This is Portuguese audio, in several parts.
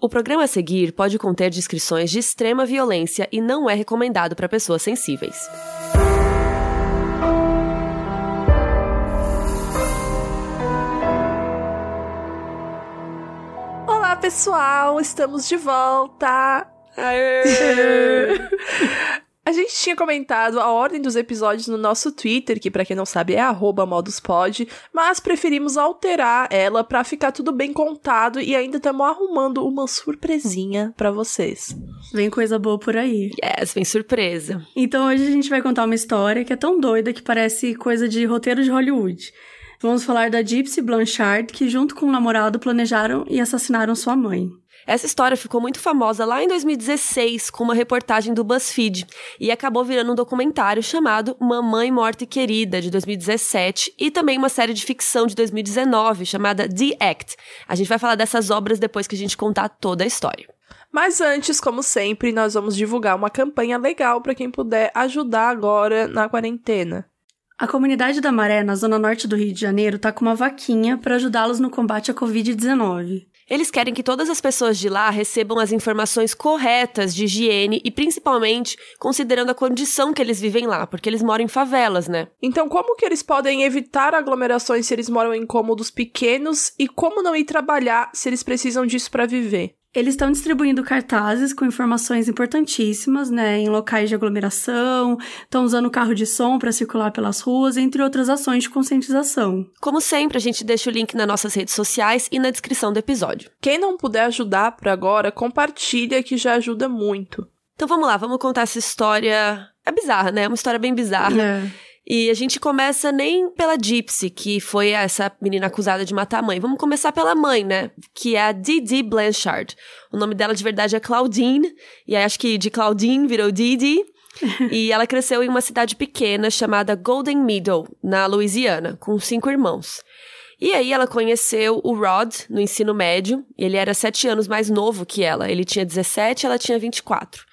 O programa a seguir pode conter descrições de extrema violência e não é recomendado para pessoas sensíveis. Olá, pessoal! Estamos de volta! A gente tinha comentado a ordem dos episódios no nosso Twitter, que para quem não sabe é moduspod, mas preferimos alterar ela para ficar tudo bem contado e ainda estamos arrumando uma surpresinha para vocês. Vem coisa boa por aí. Yes, vem surpresa. Então hoje a gente vai contar uma história que é tão doida que parece coisa de roteiro de Hollywood. Vamos falar da Gypsy Blanchard, que junto com o namorado planejaram e assassinaram sua mãe. Essa história ficou muito famosa lá em 2016 com uma reportagem do BuzzFeed e acabou virando um documentário chamado Mamãe Morta e Querida, de 2017, e também uma série de ficção de 2019 chamada The Act. A gente vai falar dessas obras depois que a gente contar toda a história. Mas antes, como sempre, nós vamos divulgar uma campanha legal para quem puder ajudar agora na quarentena. A comunidade da Maré, na zona norte do Rio de Janeiro, está com uma vaquinha para ajudá-los no combate à Covid-19. Eles querem que todas as pessoas de lá recebam as informações corretas de higiene e principalmente considerando a condição que eles vivem lá, porque eles moram em favelas, né? Então, como que eles podem evitar aglomerações se eles moram em cômodos pequenos e como não ir trabalhar se eles precisam disso para viver? Eles estão distribuindo cartazes com informações importantíssimas, né, em locais de aglomeração, estão usando carro de som para circular pelas ruas, entre outras ações de conscientização. Como sempre, a gente deixa o link nas nossas redes sociais e na descrição do episódio. Quem não puder ajudar por agora, compartilha que já ajuda muito. Então vamos lá, vamos contar essa história. É bizarra, né? É uma história bem bizarra. É. E a gente começa nem pela Gypsy, que foi essa menina acusada de matar a mãe. Vamos começar pela mãe, né? Que é a Didi Blanchard. O nome dela de verdade é Claudine. E aí acho que de Claudine virou Didi. e ela cresceu em uma cidade pequena chamada Golden Meadow, na Louisiana, com cinco irmãos. E aí ela conheceu o Rod no ensino médio. Ele era sete anos mais novo que ela. Ele tinha 17, ela tinha 24.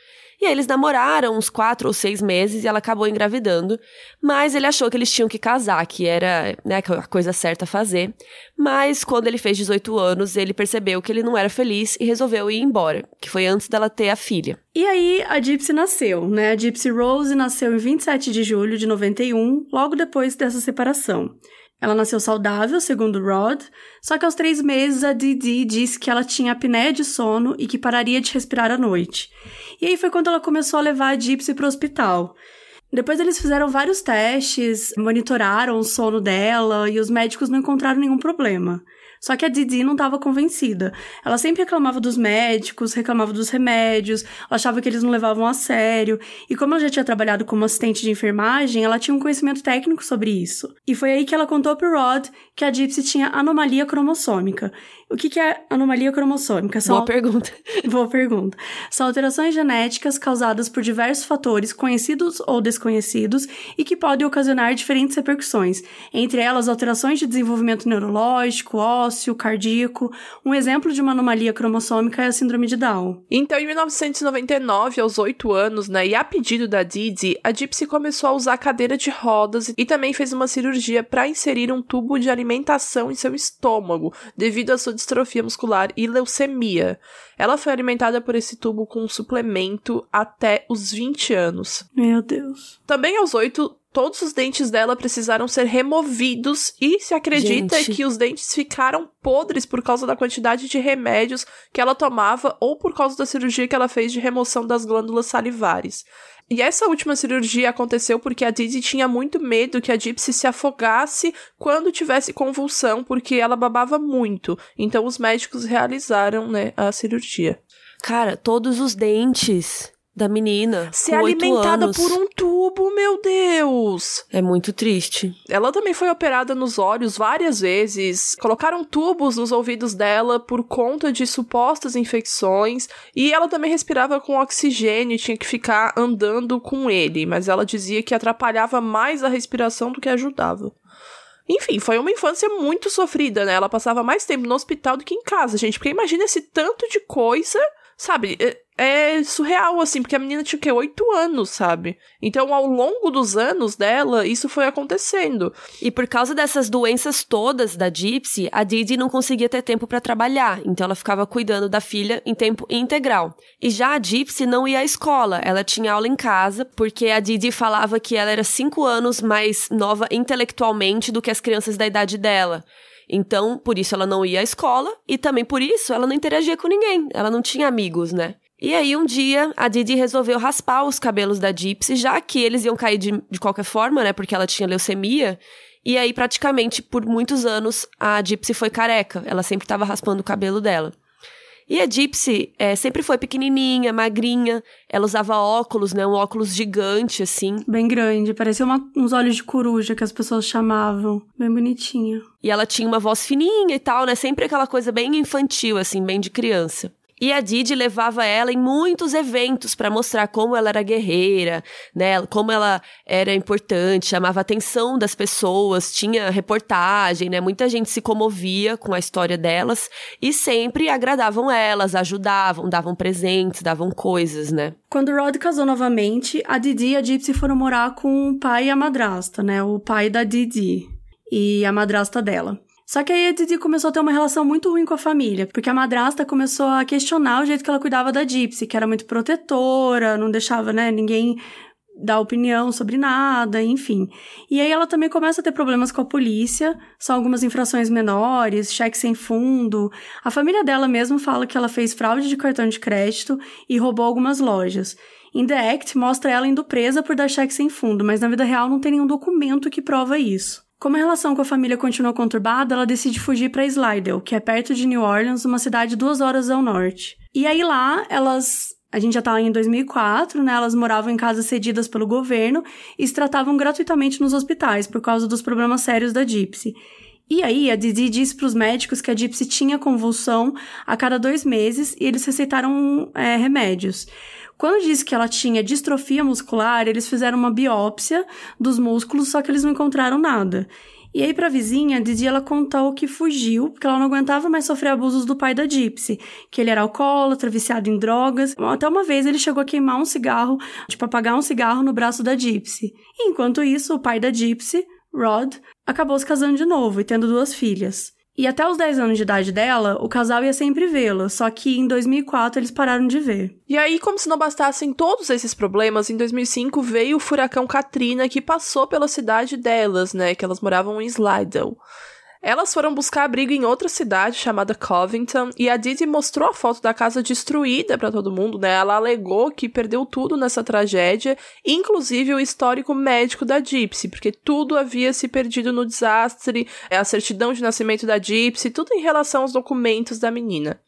E aí eles namoraram uns quatro ou seis meses e ela acabou engravidando. Mas ele achou que eles tinham que casar, que era né, a coisa certa a fazer. Mas quando ele fez 18 anos, ele percebeu que ele não era feliz e resolveu ir embora, que foi antes dela ter a filha. E aí a Gypsy nasceu, né? A Gypsy Rose nasceu em 27 de julho de 91, logo depois dessa separação. Ela nasceu saudável, segundo Rod, só que aos três meses a Didi disse que ela tinha apneia de sono e que pararia de respirar à noite. E aí foi quando ela começou a levar a Gypsy para o hospital. Depois eles fizeram vários testes, monitoraram o sono dela e os médicos não encontraram nenhum problema. Só que a Didi não estava convencida. Ela sempre reclamava dos médicos, reclamava dos remédios, achava que eles não levavam a sério. E como ela já tinha trabalhado como assistente de enfermagem, ela tinha um conhecimento técnico sobre isso. E foi aí que ela contou pro Rod que a Gypsy tinha anomalia cromossômica. O que, que é anomalia cromossômica? São... Boa pergunta. Boa pergunta. São alterações genéticas causadas por diversos fatores conhecidos ou desconhecidos e que podem ocasionar diferentes repercussões, entre elas alterações de desenvolvimento neurológico, ósseo, cardíaco. Um exemplo de uma anomalia cromossômica é a síndrome de Down. Então, em 1999, aos 8 anos, né, e a pedido da Didi, a Gypsy começou a usar cadeira de rodas e também fez uma cirurgia para inserir um tubo de alimentação em seu estômago, devido à sua distrofia muscular e leucemia. Ela foi alimentada por esse tubo com um suplemento até os 20 anos. Meu Deus. Também aos 8, todos os dentes dela precisaram ser removidos e se acredita Gente. que os dentes ficaram podres por causa da quantidade de remédios que ela tomava ou por causa da cirurgia que ela fez de remoção das glândulas salivares. E essa última cirurgia aconteceu porque a Didi tinha muito medo que a Gypsy se afogasse quando tivesse convulsão, porque ela babava muito. Então os médicos realizaram, né, a cirurgia. Cara, todos os dentes da menina. Ser alimentada por um tubo, meu Deus! É muito triste. Ela também foi operada nos olhos várias vezes. Colocaram tubos nos ouvidos dela por conta de supostas infecções. E ela também respirava com oxigênio e tinha que ficar andando com ele. Mas ela dizia que atrapalhava mais a respiração do que ajudava. Enfim, foi uma infância muito sofrida, né? Ela passava mais tempo no hospital do que em casa, gente. Porque imagina esse tanto de coisa Sabe, é, é surreal, assim, porque a menina tinha o quê? Oito anos, sabe? Então, ao longo dos anos dela, isso foi acontecendo. E por causa dessas doenças todas da Gypsy, a Didi não conseguia ter tempo para trabalhar, então ela ficava cuidando da filha em tempo integral. E já a Gypsy não ia à escola, ela tinha aula em casa, porque a Didi falava que ela era cinco anos mais nova intelectualmente do que as crianças da idade dela. Então, por isso ela não ia à escola e também por isso ela não interagia com ninguém. Ela não tinha amigos, né? E aí, um dia, a Didi resolveu raspar os cabelos da Gypsy, já que eles iam cair de, de qualquer forma, né? Porque ela tinha leucemia. E aí, praticamente, por muitos anos, a Gypsy foi careca. Ela sempre estava raspando o cabelo dela. E a Gypsy é, sempre foi pequenininha, magrinha. Ela usava óculos, né? Um óculos gigante, assim. Bem grande. Parecia uma, uns olhos de coruja que as pessoas chamavam. Bem bonitinha. E ela tinha uma voz fininha e tal, né? Sempre aquela coisa bem infantil, assim, bem de criança. E a Didi levava ela em muitos eventos para mostrar como ela era guerreira, né? Como ela era importante, chamava a atenção das pessoas, tinha reportagem, né? Muita gente se comovia com a história delas e sempre agradavam elas, ajudavam, davam presentes, davam coisas, né? Quando Rod casou novamente, a Didi e a Gypsy foram morar com o pai e a madrasta, né? O pai da Didi e a madrasta dela. Só que aí a Didi começou a ter uma relação muito ruim com a família, porque a madrasta começou a questionar o jeito que ela cuidava da Gypsy, que era muito protetora, não deixava, né, ninguém dar opinião sobre nada, enfim. E aí ela também começa a ter problemas com a polícia, são algumas infrações menores, cheque sem fundo. A família dela mesmo fala que ela fez fraude de cartão de crédito e roubou algumas lojas. In The Act mostra ela indo presa por dar cheque sem fundo, mas na vida real não tem nenhum documento que prova isso. Como a relação com a família continua conturbada, ela decide fugir para Slidell, que é perto de New Orleans, uma cidade duas horas ao norte. E aí lá, elas a gente já tá em 2004, né? Elas moravam em casas cedidas pelo governo e se tratavam gratuitamente nos hospitais por causa dos problemas sérios da Gypsy. E aí, a Didi disse para os médicos que a Gypsy tinha convulsão a cada dois meses e eles receitaram é, remédios. Quando disse que ela tinha distrofia muscular, eles fizeram uma biópsia dos músculos, só que eles não encontraram nada. E aí, pra vizinha, Didi ela contou que fugiu, porque ela não aguentava mais sofrer abusos do pai da Gypsy, que ele era alcoólatra, viciado em drogas. Até uma vez ele chegou a queimar um cigarro, tipo, apagar um cigarro no braço da Gypsy. E, enquanto isso, o pai da Gypsy, Rod, acabou se casando de novo e tendo duas filhas. E até os 10 anos de idade dela, o casal ia sempre vê-la, só que em 2004 eles pararam de ver. E aí, como se não bastassem todos esses problemas, em 2005 veio o furacão Katrina que passou pela cidade delas, né, que elas moravam em Slidell. Elas foram buscar abrigo em outra cidade chamada Covington e a Didi mostrou a foto da casa destruída para todo mundo, né? Ela alegou que perdeu tudo nessa tragédia, inclusive o histórico médico da Gypsy, porque tudo havia se perdido no desastre, a certidão de nascimento da Gypsy, tudo em relação aos documentos da menina.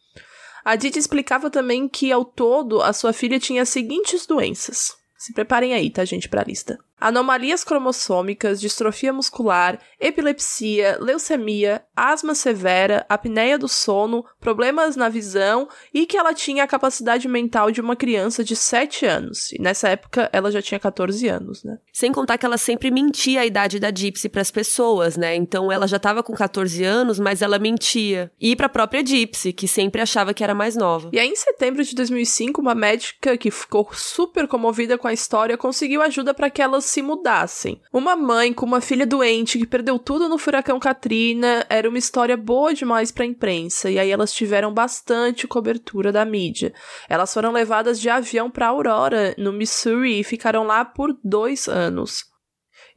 A Didi explicava também que, ao todo, a sua filha tinha as seguintes doenças. Se preparem aí, tá, gente, pra lista anomalias cromossômicas, distrofia muscular, epilepsia, leucemia, asma severa, apneia do sono, problemas na visão e que ela tinha a capacidade mental de uma criança de 7 anos. E nessa época ela já tinha 14 anos, né? Sem contar que ela sempre mentia a idade da Gypsy para as pessoas, né? Então ela já estava com 14 anos, mas ela mentia. E para a própria Gypsy, que sempre achava que era mais nova. E aí em setembro de 2005, uma médica que ficou super comovida com a história conseguiu ajuda para que elas se mudassem. Uma mãe com uma filha doente que perdeu tudo no furacão Katrina era uma história boa demais para a imprensa e aí elas tiveram bastante cobertura da mídia. Elas foram levadas de avião para Aurora, no Missouri, e ficaram lá por dois anos.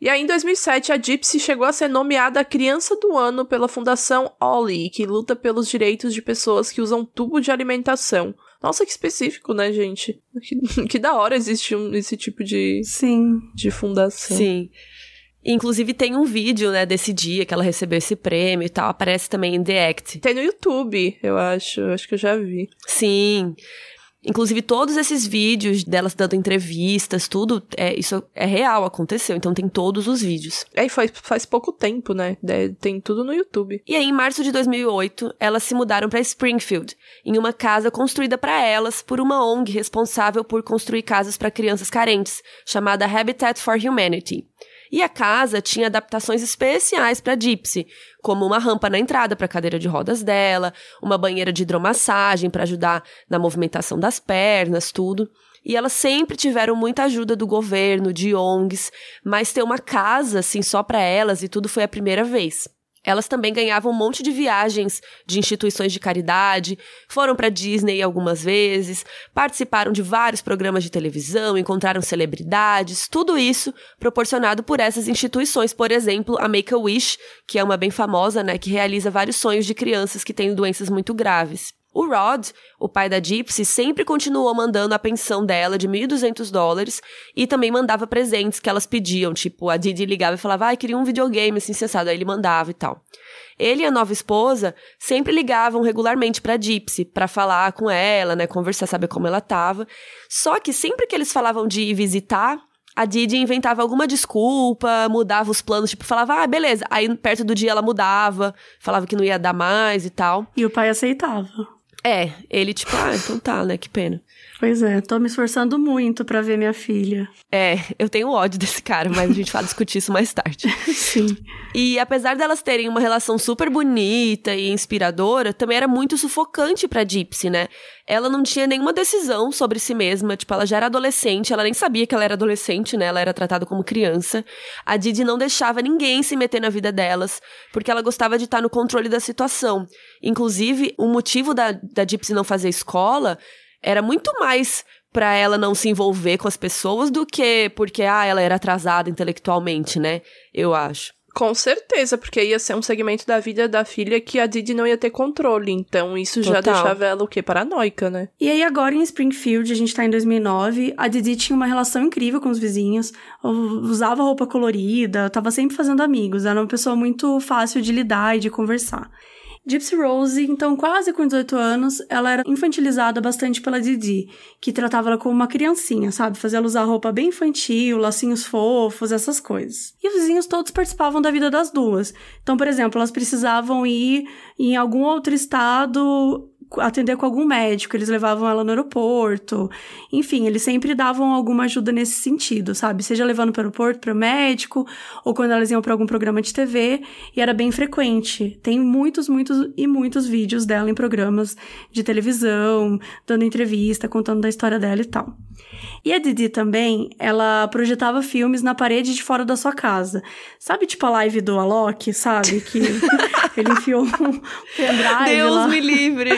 E aí, em 2007, a Gypsy chegou a ser nomeada Criança do Ano pela Fundação Ollie, que luta pelos direitos de pessoas que usam tubo de alimentação. Nossa, que específico, né, gente? Que, que da hora existe um, esse tipo de, Sim. de fundação. Sim. Inclusive tem um vídeo, né, desse dia que ela recebeu esse prêmio e tal, aparece também em The Act. Tem no YouTube, eu acho, eu acho que eu já vi. Sim. Inclusive, todos esses vídeos delas dando entrevistas, tudo, é, isso é real, aconteceu. Então tem todos os vídeos. É, e faz, faz pouco tempo, né? Tem tudo no YouTube. E aí, em março de 2008, elas se mudaram para Springfield, em uma casa construída para elas por uma ONG responsável por construir casas para crianças carentes, chamada Habitat for Humanity. E a casa tinha adaptações especiais para Gypsy, como uma rampa na entrada para a cadeira de rodas dela, uma banheira de hidromassagem para ajudar na movimentação das pernas, tudo. E elas sempre tiveram muita ajuda do governo, de ONGs, mas ter uma casa assim só para elas e tudo foi a primeira vez. Elas também ganhavam um monte de viagens de instituições de caridade, foram para Disney algumas vezes, participaram de vários programas de televisão, encontraram celebridades, tudo isso proporcionado por essas instituições, por exemplo, a Make-A-Wish, que é uma bem famosa, né, que realiza vários sonhos de crianças que têm doenças muito graves. O Rod, o pai da Gypsy, sempre continuou mandando a pensão dela de 1.200 dólares e também mandava presentes que elas pediam, tipo, a Didi ligava e falava, ai, ah, queria um videogame, assim, cessado, aí ele mandava e tal. Ele e a nova esposa sempre ligavam regularmente pra Gypsy para falar com ela, né, conversar, saber como ela tava. Só que sempre que eles falavam de ir visitar, a Didi inventava alguma desculpa, mudava os planos, tipo, falava, ah, beleza. Aí perto do dia ela mudava, falava que não ia dar mais e tal. E o pai aceitava. É, ele tipo, ah, então tá, né? Que pena. Pois é, tô me esforçando muito para ver minha filha. É, eu tenho ódio desse cara, mas a gente vai discutir isso mais tarde. Sim. E apesar delas terem uma relação super bonita e inspiradora, também era muito sufocante pra Gypsy, né? Ela não tinha nenhuma decisão sobre si mesma, tipo, ela já era adolescente, ela nem sabia que ela era adolescente, né? Ela era tratada como criança. A Didi não deixava ninguém se meter na vida delas, porque ela gostava de estar no controle da situação. Inclusive, o motivo da, da Gypsy não fazer escola era muito mais para ela não se envolver com as pessoas do que porque ah, ela era atrasada intelectualmente, né? Eu acho. Com certeza, porque ia ser um segmento da vida da filha que a Didi não ia ter controle. Então isso Total. já deixava ela o quê? Paranoica, né? E aí agora em Springfield, a gente tá em 2009, a Didi tinha uma relação incrível com os vizinhos, usava roupa colorida, tava sempre fazendo amigos, era uma pessoa muito fácil de lidar e de conversar. Gypsy Rose, então quase com 18 anos, ela era infantilizada bastante pela Didi, que tratava ela como uma criancinha, sabe? Fazia ela usar roupa bem infantil, lacinhos fofos, essas coisas. E os vizinhos todos participavam da vida das duas. Então, por exemplo, elas precisavam ir em algum outro estado atender com algum médico, eles levavam ela no aeroporto. Enfim, eles sempre davam alguma ajuda nesse sentido, sabe? Seja levando para o aeroporto, para o médico, ou quando elas iam para algum programa de TV, e era bem frequente. Tem muitos, muitos e muitos vídeos dela em programas de televisão, dando entrevista, contando da história dela e tal. E a Didi também, ela projetava filmes na parede de fora da sua casa. Sabe, tipo a live do Alok, sabe? Que ele enfiou um pendrive Deus lá. me livre!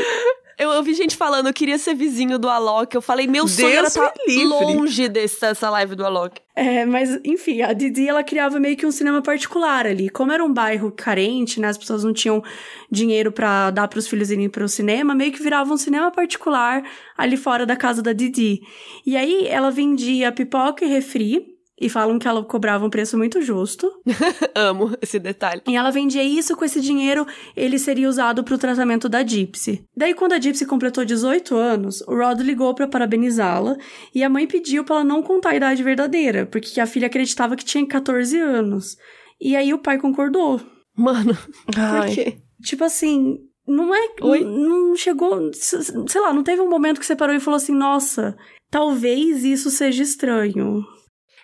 Eu ouvi gente falando, eu queria ser vizinho do Alok. Eu falei, meu sonho era estar tá longe dessa live do Alok. É, mas enfim, a Didi ela criava meio que um cinema particular ali. Como era um bairro carente, né, as pessoas não tinham dinheiro para dar para os filhos irem para o cinema, meio que virava um cinema particular ali fora da casa da Didi. E aí ela vendia pipoca e refri e falam que ela cobrava um preço muito justo. Amo esse detalhe. E ela vendia isso, com esse dinheiro ele seria usado para o tratamento da Gypsy. Daí, quando a Gypsy completou 18 anos, o Rod ligou para parabenizá-la e a mãe pediu para ela não contar a idade verdadeira, porque a filha acreditava que tinha 14 anos. E aí o pai concordou. Mano, Ai. por quê? Tipo assim, não é. Oi? Não chegou. Sei lá, não teve um momento que você parou e falou assim: nossa, talvez isso seja estranho.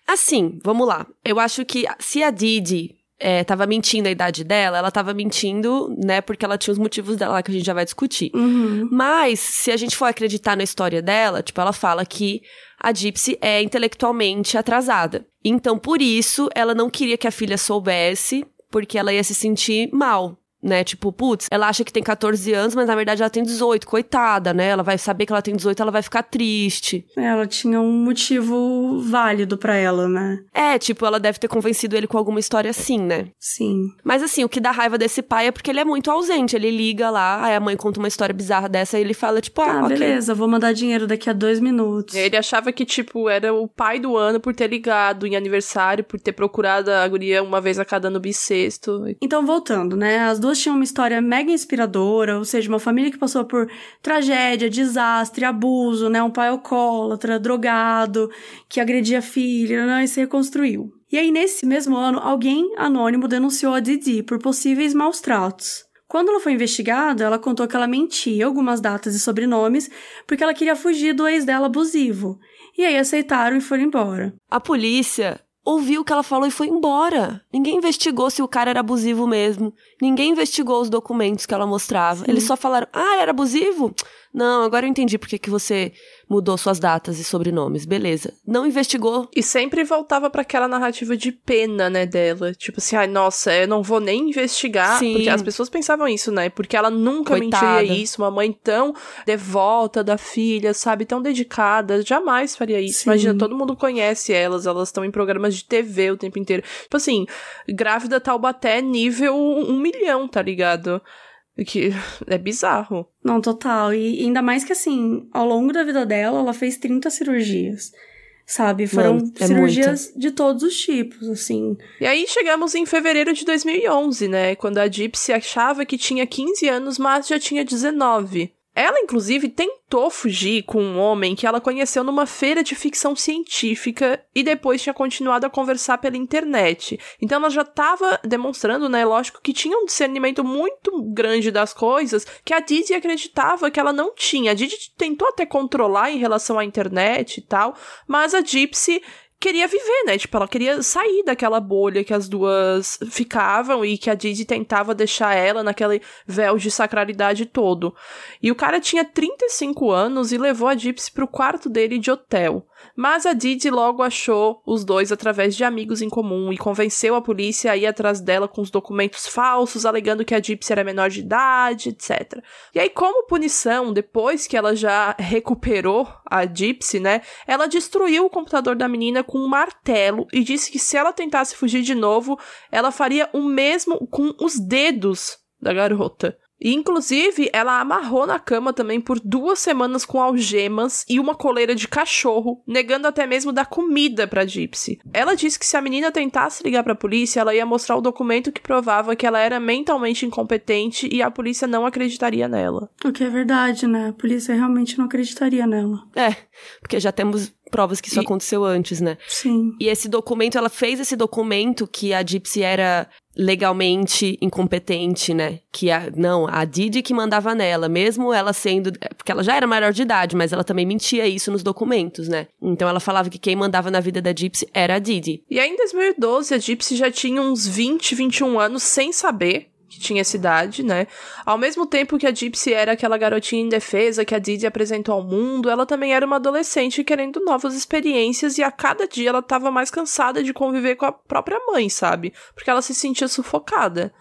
Assim, vamos lá. Eu acho que se a Didi é, tava mentindo a idade dela, ela tava mentindo, né, porque ela tinha os motivos dela que a gente já vai discutir. Uhum. Mas, se a gente for acreditar na história dela, tipo, ela fala que a Gypsy é intelectualmente atrasada. Então, por isso, ela não queria que a filha soubesse, porque ela ia se sentir mal né? Tipo, putz, ela acha que tem 14 anos, mas na verdade ela tem 18, coitada, né? Ela vai saber que ela tem 18, ela vai ficar triste. É, ela tinha um motivo válido para ela, né? É, tipo, ela deve ter convencido ele com alguma história assim, né? Sim. Mas assim, o que dá raiva desse pai é porque ele é muito ausente. Ele liga lá, aí a mãe conta uma história bizarra dessa e ele fala, tipo, ah, ah okay. beleza, vou mandar dinheiro daqui a dois minutos. Ele achava que, tipo, era o pai do ano por ter ligado em aniversário, por ter procurado a guria uma vez a cada no bissexto. Então, voltando, né? As duas duas tinham uma história mega inspiradora, ou seja, uma família que passou por tragédia, desastre, abuso, né? Um pai alcoólatra, drogado, que agredia a filha, né? E se reconstruiu. E aí, nesse mesmo ano, alguém anônimo denunciou a Didi por possíveis maus tratos. Quando ela foi investigada, ela contou que ela mentia algumas datas e sobrenomes porque ela queria fugir do ex dela abusivo. E aí aceitaram e foram embora. A polícia ouviu o que ela falou e foi embora. Ninguém investigou se o cara era abusivo mesmo. Ninguém investigou os documentos que ela mostrava. Sim. Eles só falaram: ah, era abusivo? Não, agora eu entendi porque que você mudou suas datas e sobrenomes, beleza. Não investigou. E sempre voltava para aquela narrativa de pena, né, dela. Tipo assim, ai, nossa, eu não vou nem investigar. Sim. Porque as pessoas pensavam isso, né? Porque ela nunca Coitada. mentiria isso. Uma mãe tão devota da filha, sabe? Tão dedicada, jamais faria isso. Sim. Imagina, todo mundo conhece elas, elas estão em programas de TV o tempo inteiro. Tipo assim, grávida Taubaté nível um milhão, tá ligado? Que é bizarro. Não, total. E ainda mais que assim, ao longo da vida dela, ela fez 30 cirurgias. Sabe? Foram é cirurgias muita. de todos os tipos, assim. E aí chegamos em fevereiro de 2011, né? Quando a Gypsy achava que tinha 15 anos, mas já tinha 19. Ela, inclusive, tentou fugir com um homem que ela conheceu numa feira de ficção científica e depois tinha continuado a conversar pela internet. Então ela já estava demonstrando, né, lógico, que tinha um discernimento muito grande das coisas que a Didi acreditava que ela não tinha. A Didi tentou até controlar em relação à internet e tal, mas a Gypsy queria viver, né? Tipo, ela queria sair daquela bolha que as duas ficavam e que a Didi tentava deixar ela naquele véu de sacralidade todo. E o cara tinha 35 anos e levou a Gypsy pro quarto dele de hotel. Mas a Didi logo achou os dois através de amigos em comum e convenceu a polícia a ir atrás dela com os documentos falsos, alegando que a Gypsy era menor de idade, etc. E aí, como punição, depois que ela já recuperou a Gypsy, né, ela destruiu o computador da menina com um martelo e disse que se ela tentasse fugir de novo, ela faria o mesmo com os dedos da garota. E, inclusive, ela amarrou na cama também por duas semanas com algemas e uma coleira de cachorro, negando até mesmo dar comida pra Gypsy. Ela disse que se a menina tentasse ligar pra polícia, ela ia mostrar o documento que provava que ela era mentalmente incompetente e a polícia não acreditaria nela. O que é verdade, né? A polícia realmente não acreditaria nela. É, porque já temos provas que isso e... aconteceu antes, né? Sim. E esse documento, ela fez esse documento que a Gypsy era legalmente incompetente, né? Que a, não, a Didi que mandava nela, mesmo ela sendo. Porque ela já era maior de idade, mas ela também mentia isso nos documentos, né? Então ela falava que quem mandava na vida da Gypsy era a Didi. E aí em 2012, a Gypsy já tinha uns 20, 21 anos sem saber que tinha essa idade, né? Ao mesmo tempo que a Gypsy era aquela garotinha indefesa que a Didi apresentou ao mundo, ela também era uma adolescente querendo novas experiências e a cada dia ela estava mais cansada de conviver com a própria mãe, sabe? Porque ela se sentia sufocada.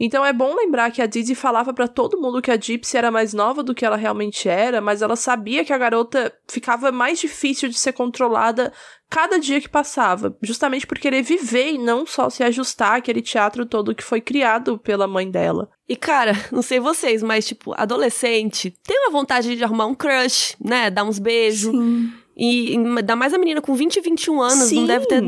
Então é bom lembrar que a Didi falava para todo mundo que a Gypsy era mais nova do que ela realmente era, mas ela sabia que a garota ficava mais difícil de ser controlada cada dia que passava, justamente por querer viver e não só se ajustar àquele teatro todo que foi criado pela mãe dela. E cara, não sei vocês, mas tipo, adolescente tem uma vontade de arrumar um crush, né? Dar uns beijos. Sim. E ainda mais a menina com 20, 21 anos, Sim. não deve ter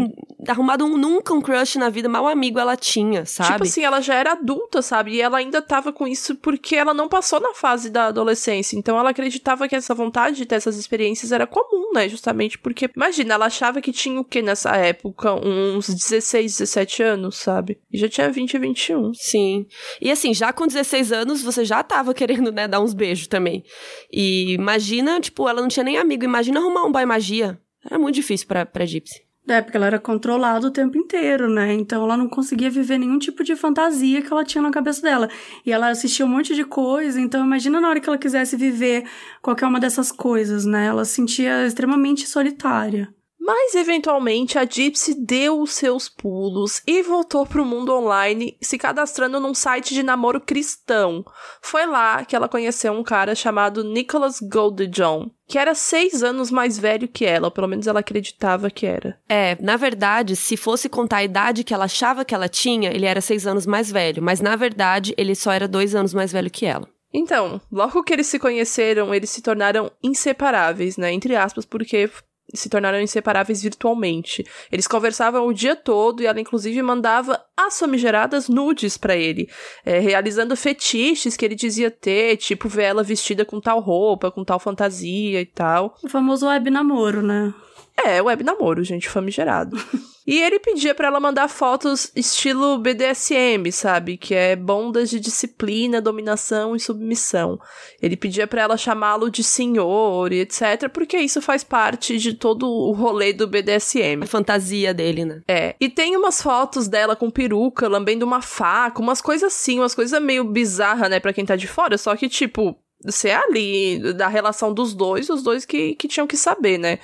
arrumado um, nunca um crush na vida, mal amigo ela tinha, sabe? Tipo assim, ela já era adulta, sabe? E ela ainda tava com isso porque ela não passou na fase da adolescência. Então ela acreditava que essa vontade de ter essas experiências era comum, né? Justamente porque, imagina, ela achava que tinha o que nessa época? Uns 16, 17 anos, sabe? E já tinha 20 e 21. Sim. E assim, já com 16 anos, você já tava querendo, né, dar uns beijos também. E imagina, tipo, ela não tinha nem amigo. Imagina arrumar um boy magia. Era muito difícil pra, pra Gypsy. É, porque ela era controlada o tempo inteiro, né? Então ela não conseguia viver nenhum tipo de fantasia que ela tinha na cabeça dela. E ela assistia um monte de coisa, então imagina na hora que ela quisesse viver qualquer uma dessas coisas, né? Ela se sentia extremamente solitária. Mas eventualmente a Gypsy deu os seus pulos e voltou para o mundo online, se cadastrando num site de namoro cristão. Foi lá que ela conheceu um cara chamado Nicholas Goldjohn, que era seis anos mais velho que ela, ou pelo menos ela acreditava que era. É, na verdade, se fosse contar a idade que ela achava que ela tinha, ele era seis anos mais velho, mas na verdade ele só era dois anos mais velho que ela. Então, logo que eles se conheceram, eles se tornaram inseparáveis, né? Entre aspas, porque se tornaram inseparáveis virtualmente. Eles conversavam o dia todo e ela, inclusive, mandava as famigeradas nudes para ele, é, realizando fetiches que ele dizia ter, tipo ver ela vestida com tal roupa, com tal fantasia e tal. O famoso web namoro, né? É, web namoro, gente, famigerado. E ele pedia para ela mandar fotos estilo BDSM, sabe? Que é bondas de disciplina, dominação e submissão. Ele pedia para ela chamá-lo de senhor e etc, porque isso faz parte de todo o rolê do BDSM. A fantasia dele, né? É. E tem umas fotos dela com peruca, lambendo uma faca, umas coisas assim, umas coisas meio bizarras, né, pra quem tá de fora, só que tipo, ser ali, da relação dos dois, os dois que, que tinham que saber, né?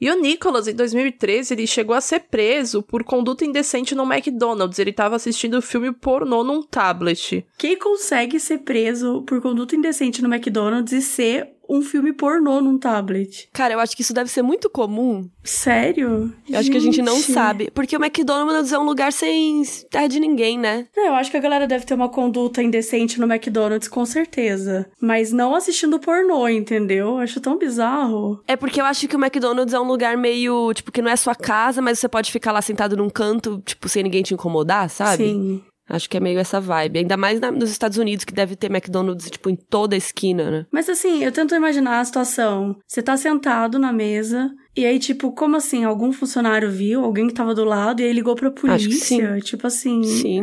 E o Nicholas, em 2013, ele chegou a ser preso por conduta indecente no McDonald's. Ele tava assistindo filme pornô num tablet. Quem consegue ser preso por conduta indecente no McDonald's e ser um filme pornô num tablet. Cara, eu acho que isso deve ser muito comum. Sério? Eu acho que a gente não sabe. Porque o McDonald's é um lugar sem terra de ninguém, né? É, eu acho que a galera deve ter uma conduta indecente no McDonald's, com certeza. Mas não assistindo pornô, entendeu? Eu acho tão bizarro. É porque eu acho que o McDonald's é um lugar meio, tipo, que não é sua casa, mas você pode ficar lá sentado num canto, tipo, sem ninguém te incomodar, sabe? Sim. Acho que é meio essa vibe. Ainda mais na, nos Estados Unidos, que deve ter McDonald's, tipo, em toda a esquina, né? Mas assim, eu tento imaginar a situação. Você tá sentado na mesa, e aí, tipo, como assim? Algum funcionário viu, alguém que tava do lado, e aí ligou pra polícia? Tipo assim. Sim.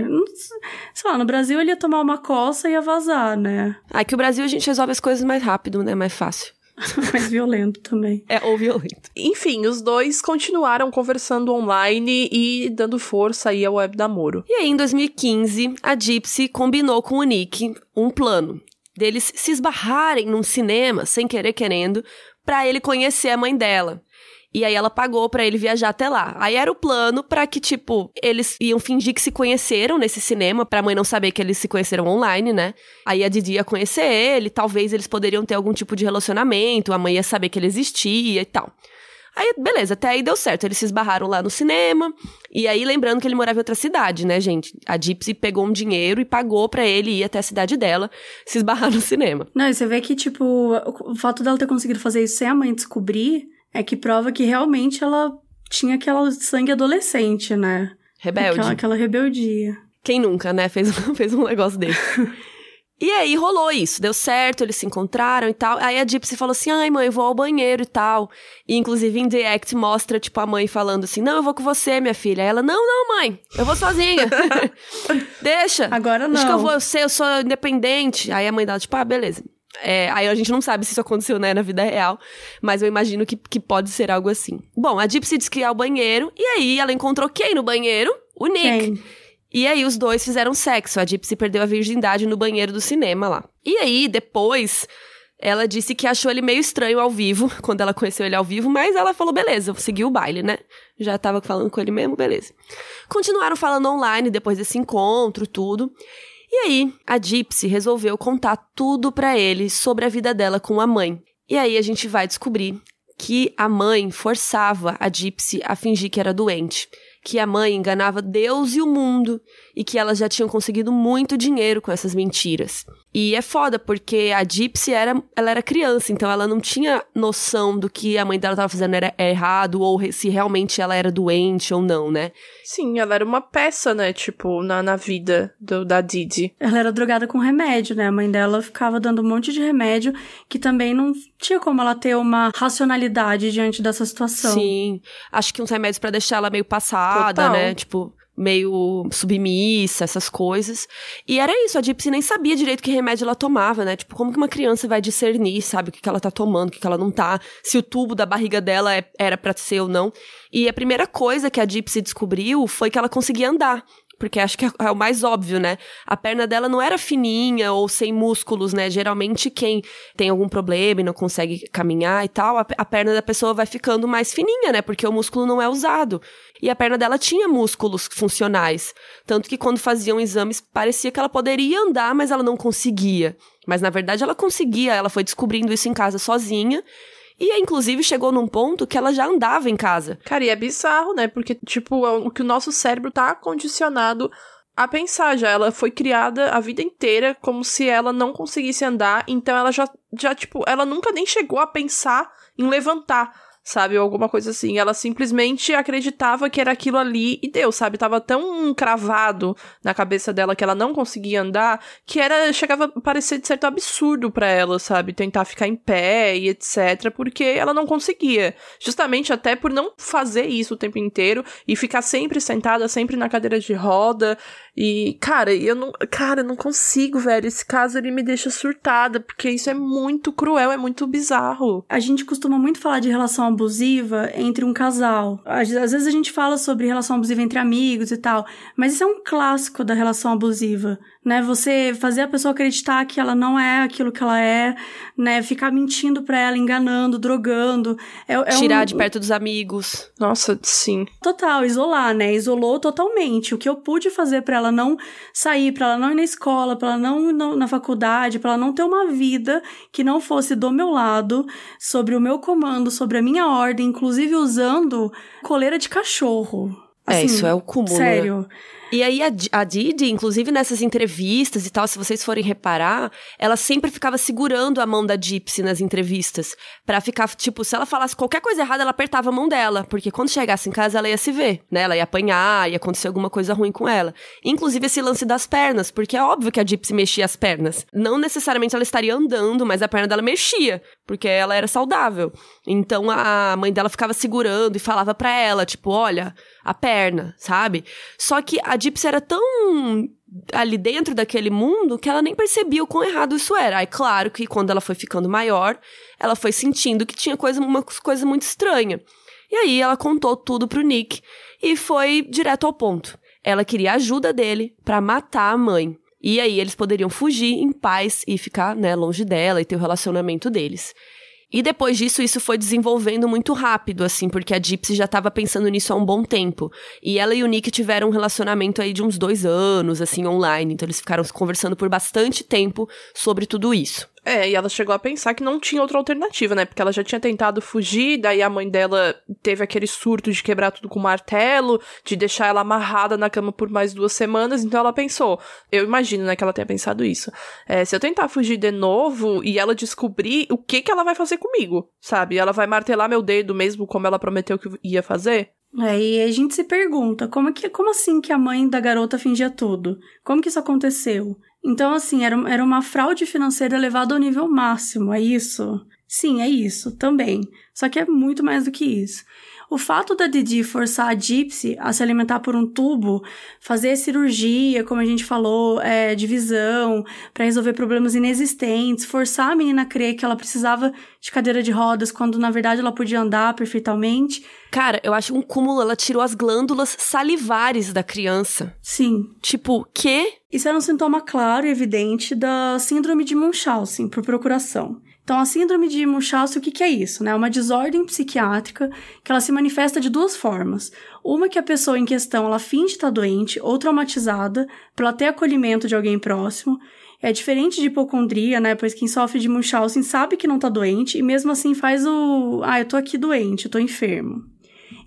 Sei lá, no Brasil ele ia tomar uma coça e ia vazar, né? Ah, que o Brasil a gente resolve as coisas mais rápido, né? Mais fácil. mais violento também. É, ou violento. Enfim, os dois continuaram conversando online e dando força aí ao web namoro. E aí, em 2015, a Gypsy combinou com o Nick um plano deles se esbarrarem num cinema, sem querer querendo, para ele conhecer a mãe dela. E aí ela pagou para ele viajar até lá. Aí era o plano para que, tipo, eles iam fingir que se conheceram nesse cinema, pra mãe não saber que eles se conheceram online, né? Aí a Didi ia conhecer ele, talvez eles poderiam ter algum tipo de relacionamento, a mãe ia saber que ele existia e tal. Aí, beleza, até aí deu certo. Eles se esbarraram lá no cinema. E aí, lembrando que ele morava em outra cidade, né, gente? A Gypsy pegou um dinheiro e pagou para ele ir até a cidade dela se esbarrar no cinema. Não, e você vê que, tipo, o fato dela ter conseguido fazer isso sem a mãe descobrir é que prova que realmente ela tinha aquela sangue adolescente, né? Rebelde. Aquela, aquela rebeldia. Quem nunca, né? Fez, fez um negócio desse. E aí rolou isso, deu certo, eles se encontraram e tal. Aí a Gypsy falou assim: ai, mãe, eu vou ao banheiro e tal. E inclusive em The Act mostra, tipo, a mãe falando assim: não, eu vou com você, minha filha. Aí ela: não, não, mãe, eu vou sozinha. Deixa. Agora não. Acho que eu vou, eu sei, eu sou independente. Aí a mãe dela, tipo, ah, beleza. É, aí a gente não sabe se isso aconteceu, né, na vida real, mas eu imagino que, que pode ser algo assim. Bom, a Gypsy disse que ia ao banheiro, e aí ela encontrou quem no banheiro? O Nick. Quem? E aí os dois fizeram sexo. A Gypsy perdeu a virgindade no banheiro do cinema lá. E aí, depois, ela disse que achou ele meio estranho ao vivo, quando ela conheceu ele ao vivo, mas ela falou, beleza, seguiu o baile, né? Já tava falando com ele mesmo, beleza. Continuaram falando online depois desse encontro, tudo. E aí, a Gypsy resolveu contar tudo para ele sobre a vida dela com a mãe. E aí a gente vai descobrir que a mãe forçava a Gypsy a fingir que era doente, que a mãe enganava Deus e o mundo e que elas já tinham conseguido muito dinheiro com essas mentiras. E é foda, porque a Gypsy era, ela era criança, então ela não tinha noção do que a mãe dela estava fazendo era errado, ou se realmente ela era doente ou não, né? Sim, ela era uma peça, né? Tipo, na, na vida do, da Didi. Ela era drogada com remédio, né? A mãe dela ficava dando um monte de remédio que também não tinha como ela ter uma racionalidade diante dessa situação. Sim. Acho que uns remédios para deixar ela meio passada, Total. né? Tipo, meio submissa, essas coisas. E era isso, a Gypsy nem sabia direito que remédio ela tomava, né? Tipo, como que uma criança vai discernir, sabe, o que, que ela tá tomando, o que, que ela não tá, se o tubo da barriga dela é- era pra ser ou não. E a primeira coisa que a Gypsy descobriu foi que ela conseguia andar. Porque acho que é é o mais óbvio, né? A perna dela não era fininha ou sem músculos, né? Geralmente quem tem algum problema e não consegue caminhar e tal, a, a perna da pessoa vai ficando mais fininha, né? Porque o músculo não é usado. E a perna dela tinha músculos funcionais. Tanto que quando faziam exames, parecia que ela poderia andar, mas ela não conseguia. Mas na verdade ela conseguia, ela foi descobrindo isso em casa sozinha. E inclusive chegou num ponto que ela já andava em casa. Cara, e é bizarro, né? Porque, tipo, é o que o nosso cérebro tá condicionado a pensar já. Ela foi criada a vida inteira como se ela não conseguisse andar, então ela já, já tipo, ela nunca nem chegou a pensar em levantar. Sabe? Ou alguma coisa assim. Ela simplesmente acreditava que era aquilo ali e deu, sabe? Tava tão cravado na cabeça dela que ela não conseguia andar que era chegava a parecer de certo absurdo para ela, sabe? Tentar ficar em pé e etc, porque ela não conseguia. Justamente até por não fazer isso o tempo inteiro e ficar sempre sentada, sempre na cadeira de roda. E, cara, eu não, cara, eu não consigo, velho. Esse caso ele me deixa surtada, porque isso é muito cruel, é muito bizarro. A gente costuma muito falar de relação abusiva entre um casal. Às, às vezes a gente fala sobre relação abusiva entre amigos e tal, mas isso é um clássico da relação abusiva né? Você fazer a pessoa acreditar que ela não é aquilo que ela é, né? Ficar mentindo pra ela, enganando, drogando. É, é Tirar um... de perto dos amigos. Nossa, sim. Total, isolar, né? Isolou totalmente. O que eu pude fazer para ela não sair, para ela não ir na escola, para ela não ir na faculdade, para ela não ter uma vida que não fosse do meu lado, sobre o meu comando, sobre a minha ordem, inclusive usando coleira de cachorro. É, assim, é, isso é o cúmulo. Né? Sério. Né? E aí a, a Didi, inclusive nessas entrevistas e tal, se vocês forem reparar, ela sempre ficava segurando a mão da Gypsy nas entrevistas. para ficar, tipo, se ela falasse qualquer coisa errada, ela apertava a mão dela. Porque quando chegasse em casa, ela ia se ver, né? Ela ia apanhar, ia acontecer alguma coisa ruim com ela. Inclusive esse lance das pernas, porque é óbvio que a Gypsy mexia as pernas. Não necessariamente ela estaria andando, mas a perna dela mexia, porque ela era saudável. Então a mãe dela ficava segurando e falava pra ela, tipo, olha, a perna, sabe? Só que a Gypsy era tão ali dentro daquele mundo que ela nem percebia o quão errado isso era. Aí, claro que quando ela foi ficando maior, ela foi sentindo que tinha coisa, uma coisa muito estranha. E aí ela contou tudo pro Nick e foi direto ao ponto. Ela queria a ajuda dele para matar a mãe. E aí eles poderiam fugir em paz e ficar, né, longe dela e ter o relacionamento deles. E depois disso, isso foi desenvolvendo muito rápido, assim, porque a Gypsy já estava pensando nisso há um bom tempo. E ela e o Nick tiveram um relacionamento aí de uns dois anos, assim, online. Então eles ficaram conversando por bastante tempo sobre tudo isso. É, e ela chegou a pensar que não tinha outra alternativa, né? Porque ela já tinha tentado fugir, daí a mãe dela teve aquele surto de quebrar tudo com martelo, de deixar ela amarrada na cama por mais duas semanas, então ela pensou, eu imagino, né, que ela tenha pensado isso. É, se eu tentar fugir de novo e ela descobrir o que que ela vai fazer comigo, sabe? Ela vai martelar meu dedo mesmo como ela prometeu que ia fazer? É, e a gente se pergunta, como, que, como assim que a mãe da garota fingia tudo? Como que isso aconteceu? Então, assim, era, era uma fraude financeira levada ao nível máximo, é isso? Sim, é isso, também. Só que é muito mais do que isso. O fato da Didi forçar a Gypsy a se alimentar por um tubo, fazer cirurgia, como a gente falou, é, de visão, para resolver problemas inexistentes, forçar a menina a crer que ela precisava de cadeira de rodas quando na verdade ela podia andar perfeitamente. Cara, eu acho um cúmulo. Ela tirou as glândulas salivares da criança. Sim. Tipo, que? Isso era um sintoma claro e evidente da síndrome de Munchausen, por procuração. Então, a síndrome de Munchausen, o que, que é isso? É né? uma desordem psiquiátrica que ela se manifesta de duas formas. Uma que a pessoa em questão ela finge estar doente ou traumatizada para ter acolhimento de alguém próximo. É diferente de hipocondria, né? Pois quem sofre de Munchausen sabe que não está doente e mesmo assim faz o... Ah, eu tô aqui doente, eu tô enfermo.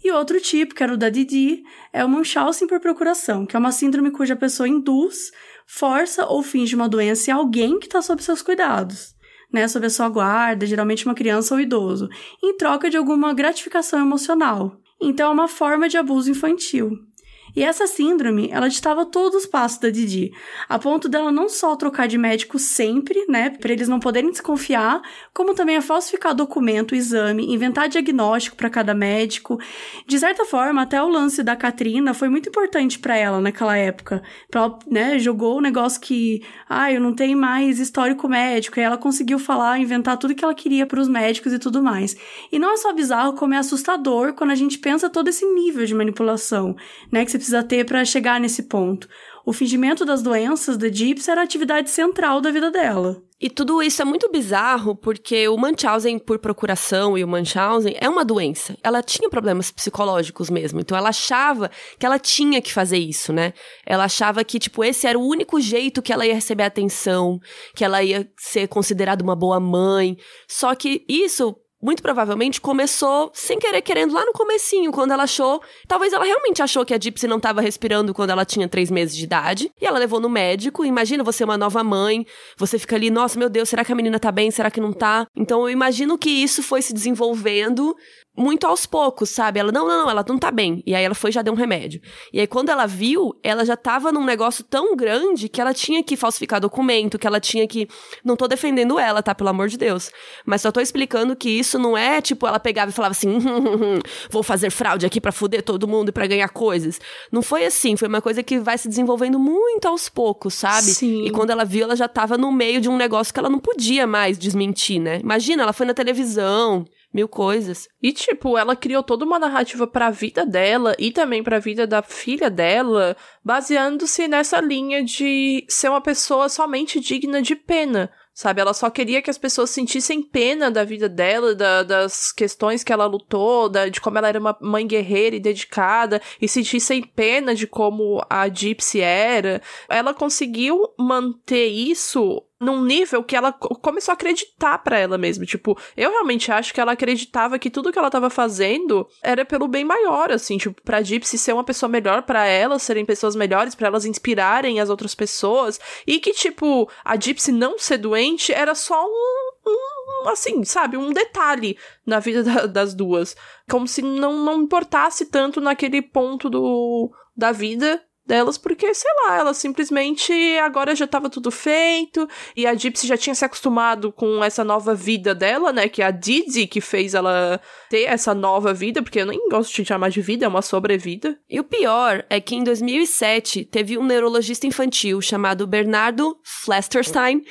E outro tipo, que era o da Didi, é o Munchausen por procuração, que é uma síndrome cuja pessoa induz, força ou finge uma doença em alguém que está sob seus cuidados né, sob a sua guarda, geralmente uma criança ou idoso, em troca de alguma gratificação emocional. Então é uma forma de abuso infantil. E essa síndrome, ela ditava todos os passos da Didi, a ponto dela não só trocar de médico sempre, né, para eles não poderem desconfiar, como também a falsificar documento, exame, inventar diagnóstico para cada médico. De certa forma, até o lance da Katrina foi muito importante para ela naquela época. Ela, né, jogou o negócio que, ah, eu não tenho mais histórico médico, e ela conseguiu falar, inventar tudo que ela queria para os médicos e tudo mais. E não é só bizarro, como é assustador quando a gente pensa todo esse nível de manipulação, né, que você precisa ter para chegar nesse ponto. O fingimento das doenças da Gypsy era a atividade central da vida dela. E tudo isso é muito bizarro porque o Munchausen por procuração e o Munchausen é uma doença. Ela tinha problemas psicológicos mesmo, então ela achava que ela tinha que fazer isso, né? Ela achava que tipo esse era o único jeito que ela ia receber atenção, que ela ia ser considerada uma boa mãe. Só que isso muito provavelmente começou sem querer querendo lá no comecinho, quando ela achou, talvez ela realmente achou que a Gypsy não estava respirando quando ela tinha três meses de idade, e ela levou no médico, imagina você uma nova mãe, você fica ali, nossa, meu Deus, será que a menina tá bem, será que não tá? Então eu imagino que isso foi se desenvolvendo muito aos poucos, sabe? Ela, não, não, não, ela não tá bem. E aí ela foi já deu um remédio. E aí quando ela viu, ela já tava num negócio tão grande que ela tinha que falsificar documento, que ela tinha que. Não tô defendendo ela, tá? Pelo amor de Deus. Mas só tô explicando que isso não é tipo ela pegava e falava assim: hum, hum, hum, vou fazer fraude aqui para fuder todo mundo e pra ganhar coisas. Não foi assim. Foi uma coisa que vai se desenvolvendo muito aos poucos, sabe? Sim. E quando ela viu, ela já tava no meio de um negócio que ela não podia mais desmentir, né? Imagina, ela foi na televisão mil coisas. E, tipo, ela criou toda uma narrativa pra vida dela e também pra vida da filha dela, baseando-se nessa linha de ser uma pessoa somente digna de pena. Sabe, ela só queria que as pessoas sentissem pena da vida dela, da, das questões que ela lutou, da, de como ela era uma mãe guerreira e dedicada, e sentissem pena de como a Gypsy era. Ela conseguiu manter isso num nível que ela começou a acreditar para ela mesma. Tipo, eu realmente acho que ela acreditava que tudo que ela tava fazendo era pelo bem maior, assim, tipo, pra Gypsy ser uma pessoa melhor, para elas serem pessoas melhores, para elas inspirarem as outras pessoas. E que, tipo, a Gypsy não ser doente era só um, um assim, sabe, um detalhe na vida da, das duas. Como se não, não importasse tanto naquele ponto do, da vida delas, porque, sei lá, ela simplesmente agora já estava tudo feito, e a Gypsy já tinha se acostumado com essa nova vida dela, né? Que é a Didi que fez ela ter essa nova vida, porque eu nem gosto de chamar de vida, é uma sobrevida. E o pior é que em 2007 teve um neurologista infantil chamado Bernardo Flesterstein.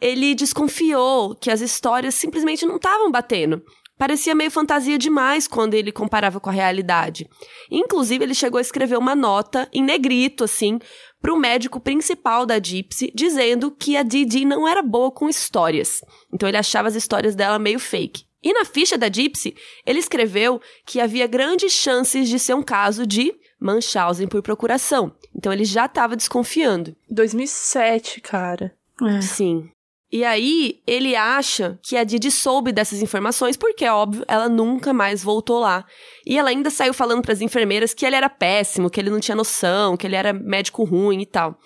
Ele desconfiou que as histórias simplesmente não estavam batendo. Parecia meio fantasia demais quando ele comparava com a realidade. Inclusive, ele chegou a escrever uma nota em negrito, assim, para o médico principal da Gypsy, dizendo que a Didi não era boa com histórias. Então, ele achava as histórias dela meio fake. E na ficha da Gypsy, ele escreveu que havia grandes chances de ser um caso de Munchausen por procuração. Então, ele já estava desconfiando. 2007, cara. É. Sim. E aí, ele acha que a Didi soube dessas informações, porque, óbvio, ela nunca mais voltou lá. E ela ainda saiu falando para as enfermeiras que ele era péssimo, que ele não tinha noção, que ele era médico ruim e tal.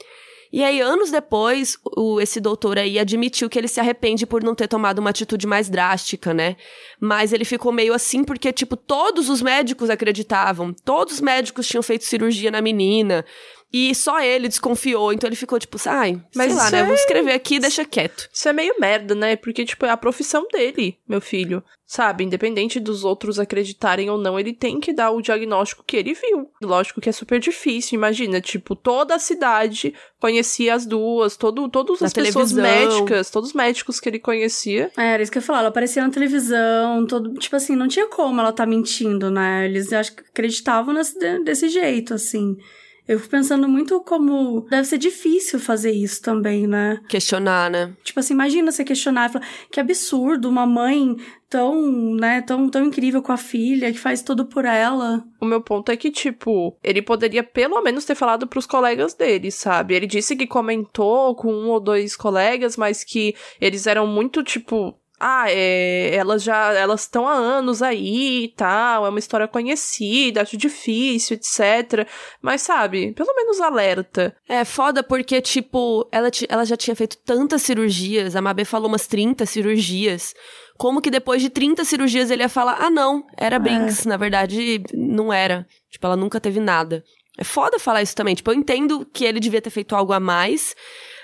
E aí, anos depois, o, esse doutor aí admitiu que ele se arrepende por não ter tomado uma atitude mais drástica, né? Mas ele ficou meio assim porque, tipo, todos os médicos acreditavam, todos os médicos tinham feito cirurgia na menina. E só ele desconfiou, então ele ficou tipo, ai, mas sei lá, né? Eu vou é escrever aqui e deixa quieto. Isso é meio merda, né? Porque, tipo, é a profissão dele, meu filho. Sabe? Independente dos outros acreditarem ou não, ele tem que dar o diagnóstico que ele viu. Lógico que é super difícil, imagina, tipo, toda a cidade conhecia as duas, todo, todas as pessoas médicas, todos os médicos que ele conhecia. É, era isso que eu ia falar, ela aparecia na televisão, todo, tipo assim, não tinha como ela tá mentindo, né? Eles acho que acreditavam nesse, desse jeito, assim. Eu fico pensando muito como deve ser difícil fazer isso também, né? Questionar, né? Tipo assim, imagina você questionar e falar, que absurdo, uma mãe tão, né, tão, tão incrível com a filha, que faz tudo por ela. O meu ponto é que, tipo, ele poderia pelo menos ter falado pros colegas dele, sabe? Ele disse que comentou com um ou dois colegas, mas que eles eram muito, tipo, ah, é, elas já elas estão há anos aí e tal, é uma história conhecida, acho difícil, etc. Mas sabe, pelo menos alerta. É foda porque, tipo, ela, ela já tinha feito tantas cirurgias, a Mabê falou umas 30 cirurgias. Como que depois de 30 cirurgias ele ia falar, ah, não, era. Brinks, é. na verdade não era. Tipo, ela nunca teve nada. É foda falar isso também. Tipo, eu entendo que ele devia ter feito algo a mais,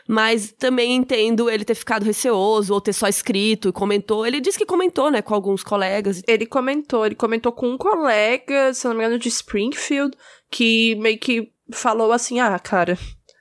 mas também entendo ele ter ficado receoso ou ter só escrito e comentou. Ele disse que comentou, né, com alguns colegas. Ele comentou, ele comentou com um colega, se não me engano, de Springfield, que meio que falou assim: ah, cara,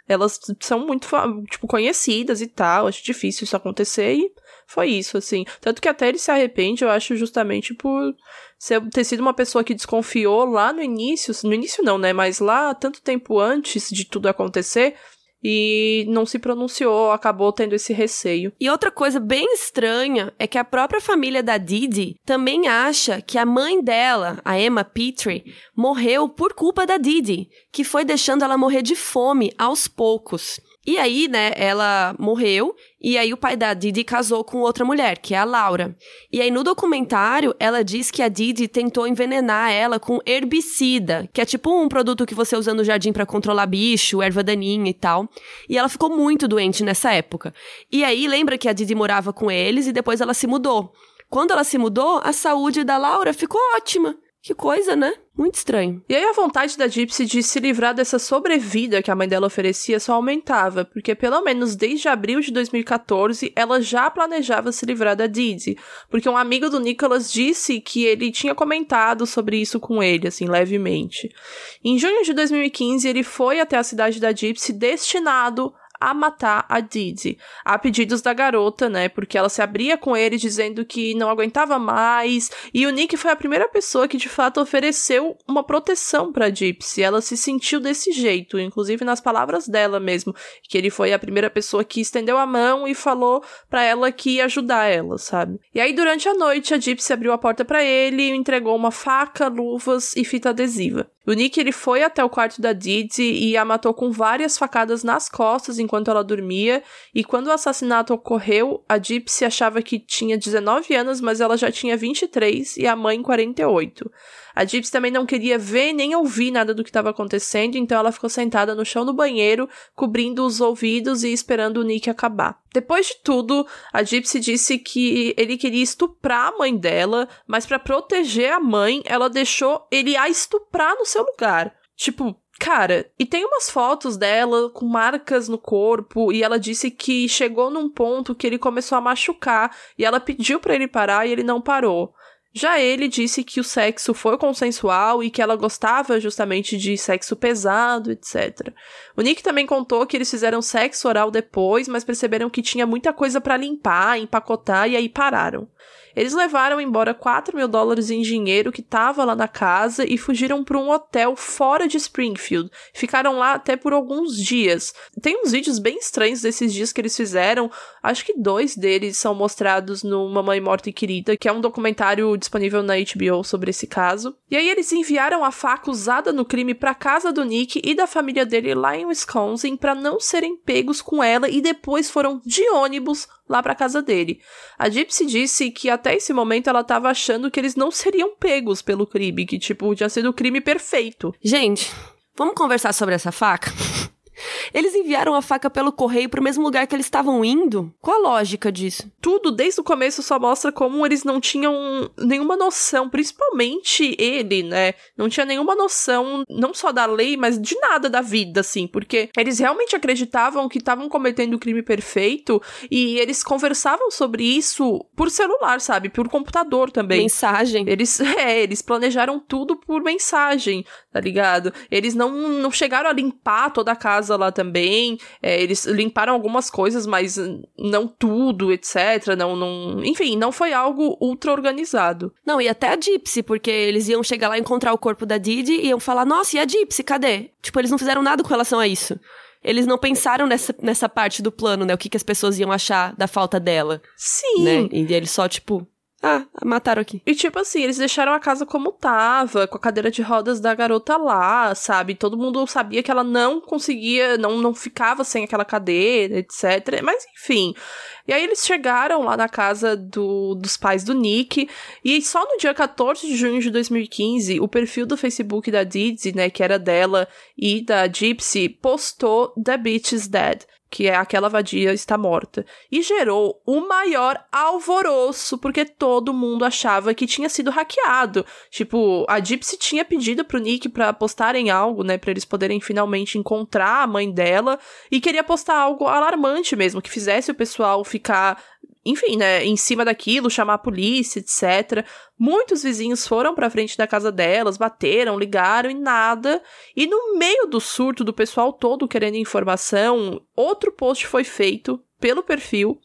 elas são muito, tipo, conhecidas e tal, acho difícil isso acontecer e foi isso, assim. Tanto que até ele se arrepende, eu acho, justamente por ser, ter sido uma pessoa que desconfiou lá no início, no início não, né, mas lá, tanto tempo antes de tudo acontecer, e não se pronunciou, acabou tendo esse receio. E outra coisa bem estranha é que a própria família da Didi também acha que a mãe dela, a Emma Petrie, morreu por culpa da Didi, que foi deixando ela morrer de fome aos poucos. E aí, né, ela morreu e aí o pai da Didi casou com outra mulher, que é a Laura. E aí no documentário, ela diz que a Didi tentou envenenar ela com herbicida, que é tipo um produto que você usa no jardim para controlar bicho, erva daninha e tal. E ela ficou muito doente nessa época. E aí lembra que a Didi morava com eles e depois ela se mudou. Quando ela se mudou, a saúde da Laura ficou ótima. Que coisa, né? Muito estranho. E aí a vontade da Gypsy de se livrar dessa sobrevida que a mãe dela oferecia só aumentava, porque pelo menos desde abril de 2014 ela já planejava se livrar da Didi, porque um amigo do Nicholas disse que ele tinha comentado sobre isso com ele, assim, levemente. Em junho de 2015 ele foi até a cidade da Gypsy destinado a matar a Didi, a pedidos da garota, né? Porque ela se abria com ele dizendo que não aguentava mais, e o Nick foi a primeira pessoa que de fato ofereceu uma proteção para Gypsy. Ela se sentiu desse jeito, inclusive nas palavras dela mesmo, que ele foi a primeira pessoa que estendeu a mão e falou para ela que ia ajudar ela, sabe? E aí durante a noite a Gypsy abriu a porta para ele entregou uma faca, luvas e fita adesiva. O Nick ele foi até o quarto da Didi e a matou com várias facadas nas costas enquanto ela dormia. E quando o assassinato ocorreu, a Gypsy achava que tinha 19 anos, mas ela já tinha 23 e a mãe 48. A Gypsy também não queria ver nem ouvir nada do que estava acontecendo, então ela ficou sentada no chão do banheiro, cobrindo os ouvidos e esperando o Nick acabar. Depois de tudo, a Gypsy disse que ele queria estuprar a mãe dela, mas para proteger a mãe, ela deixou ele a estuprar no seu lugar. Tipo, Cara, e tem umas fotos dela com marcas no corpo e ela disse que chegou num ponto que ele começou a machucar e ela pediu para ele parar e ele não parou. Já ele disse que o sexo foi consensual e que ela gostava justamente de sexo pesado, etc. O Nick também contou que eles fizeram sexo oral depois, mas perceberam que tinha muita coisa para limpar, empacotar e aí pararam. Eles levaram embora 4 mil dólares em dinheiro que estava lá na casa e fugiram para um hotel fora de Springfield. Ficaram lá até por alguns dias. Tem uns vídeos bem estranhos desses dias que eles fizeram. Acho que dois deles são mostrados no Mamãe Morta e Querida, que é um documentário disponível na HBO sobre esse caso. E aí eles enviaram a faca usada no crime para casa do Nick e da família dele lá em Wisconsin para não serem pegos com ela e depois foram de ônibus lá para casa dele. A Gypsy disse que até esse momento ela tava achando que eles não seriam pegos pelo crime, que tipo tinha sido o crime perfeito. Gente, vamos conversar sobre essa faca? Eles enviaram a faca pelo correio para o mesmo lugar que eles estavam indo? Qual a lógica disso? Tudo desde o começo só mostra como eles não tinham nenhuma noção, principalmente ele, né? Não tinha nenhuma noção, não só da lei, mas de nada da vida, assim, porque eles realmente acreditavam que estavam cometendo o crime perfeito e eles conversavam sobre isso por celular, sabe? Por computador também. Mensagem. Eles, é, eles planejaram tudo por mensagem, tá ligado? Eles não, não chegaram a limpar toda a casa casa lá também. É, eles limparam algumas coisas, mas não tudo, etc. Não, não, enfim, não foi algo ultra organizado. Não, e até a Gypsy, porque eles iam chegar lá encontrar o corpo da Didi e iam falar: Nossa, e a Gypsy, cadê? Tipo, eles não fizeram nada com relação a isso eles não pensaram nessa, nessa parte do plano, né? O que, que as pessoas iam achar da falta dela. Sim. Né? E eles só, tipo, ah, mataram aqui. E tipo assim, eles deixaram a casa como tava, com a cadeira de rodas da garota lá, sabe? Todo mundo sabia que ela não conseguia, não, não ficava sem aquela cadeira, etc. Mas enfim. E aí eles chegaram lá na casa do, dos pais do Nick, e só no dia 14 de junho de 2015, o perfil do Facebook da Didi, né, que era dela e da Gypsy, postou The Bitch is Dead que é aquela vadia está morta, e gerou o maior alvoroço, porque todo mundo achava que tinha sido hackeado. Tipo, a Gypsy tinha pedido pro Nick para postarem algo, né, para eles poderem finalmente encontrar a mãe dela, e queria postar algo alarmante mesmo, que fizesse o pessoal ficar enfim, né, em cima daquilo, chamar a polícia, etc. Muitos vizinhos foram para frente da casa delas, bateram, ligaram e nada. E no meio do surto do pessoal todo querendo informação, outro post foi feito pelo perfil,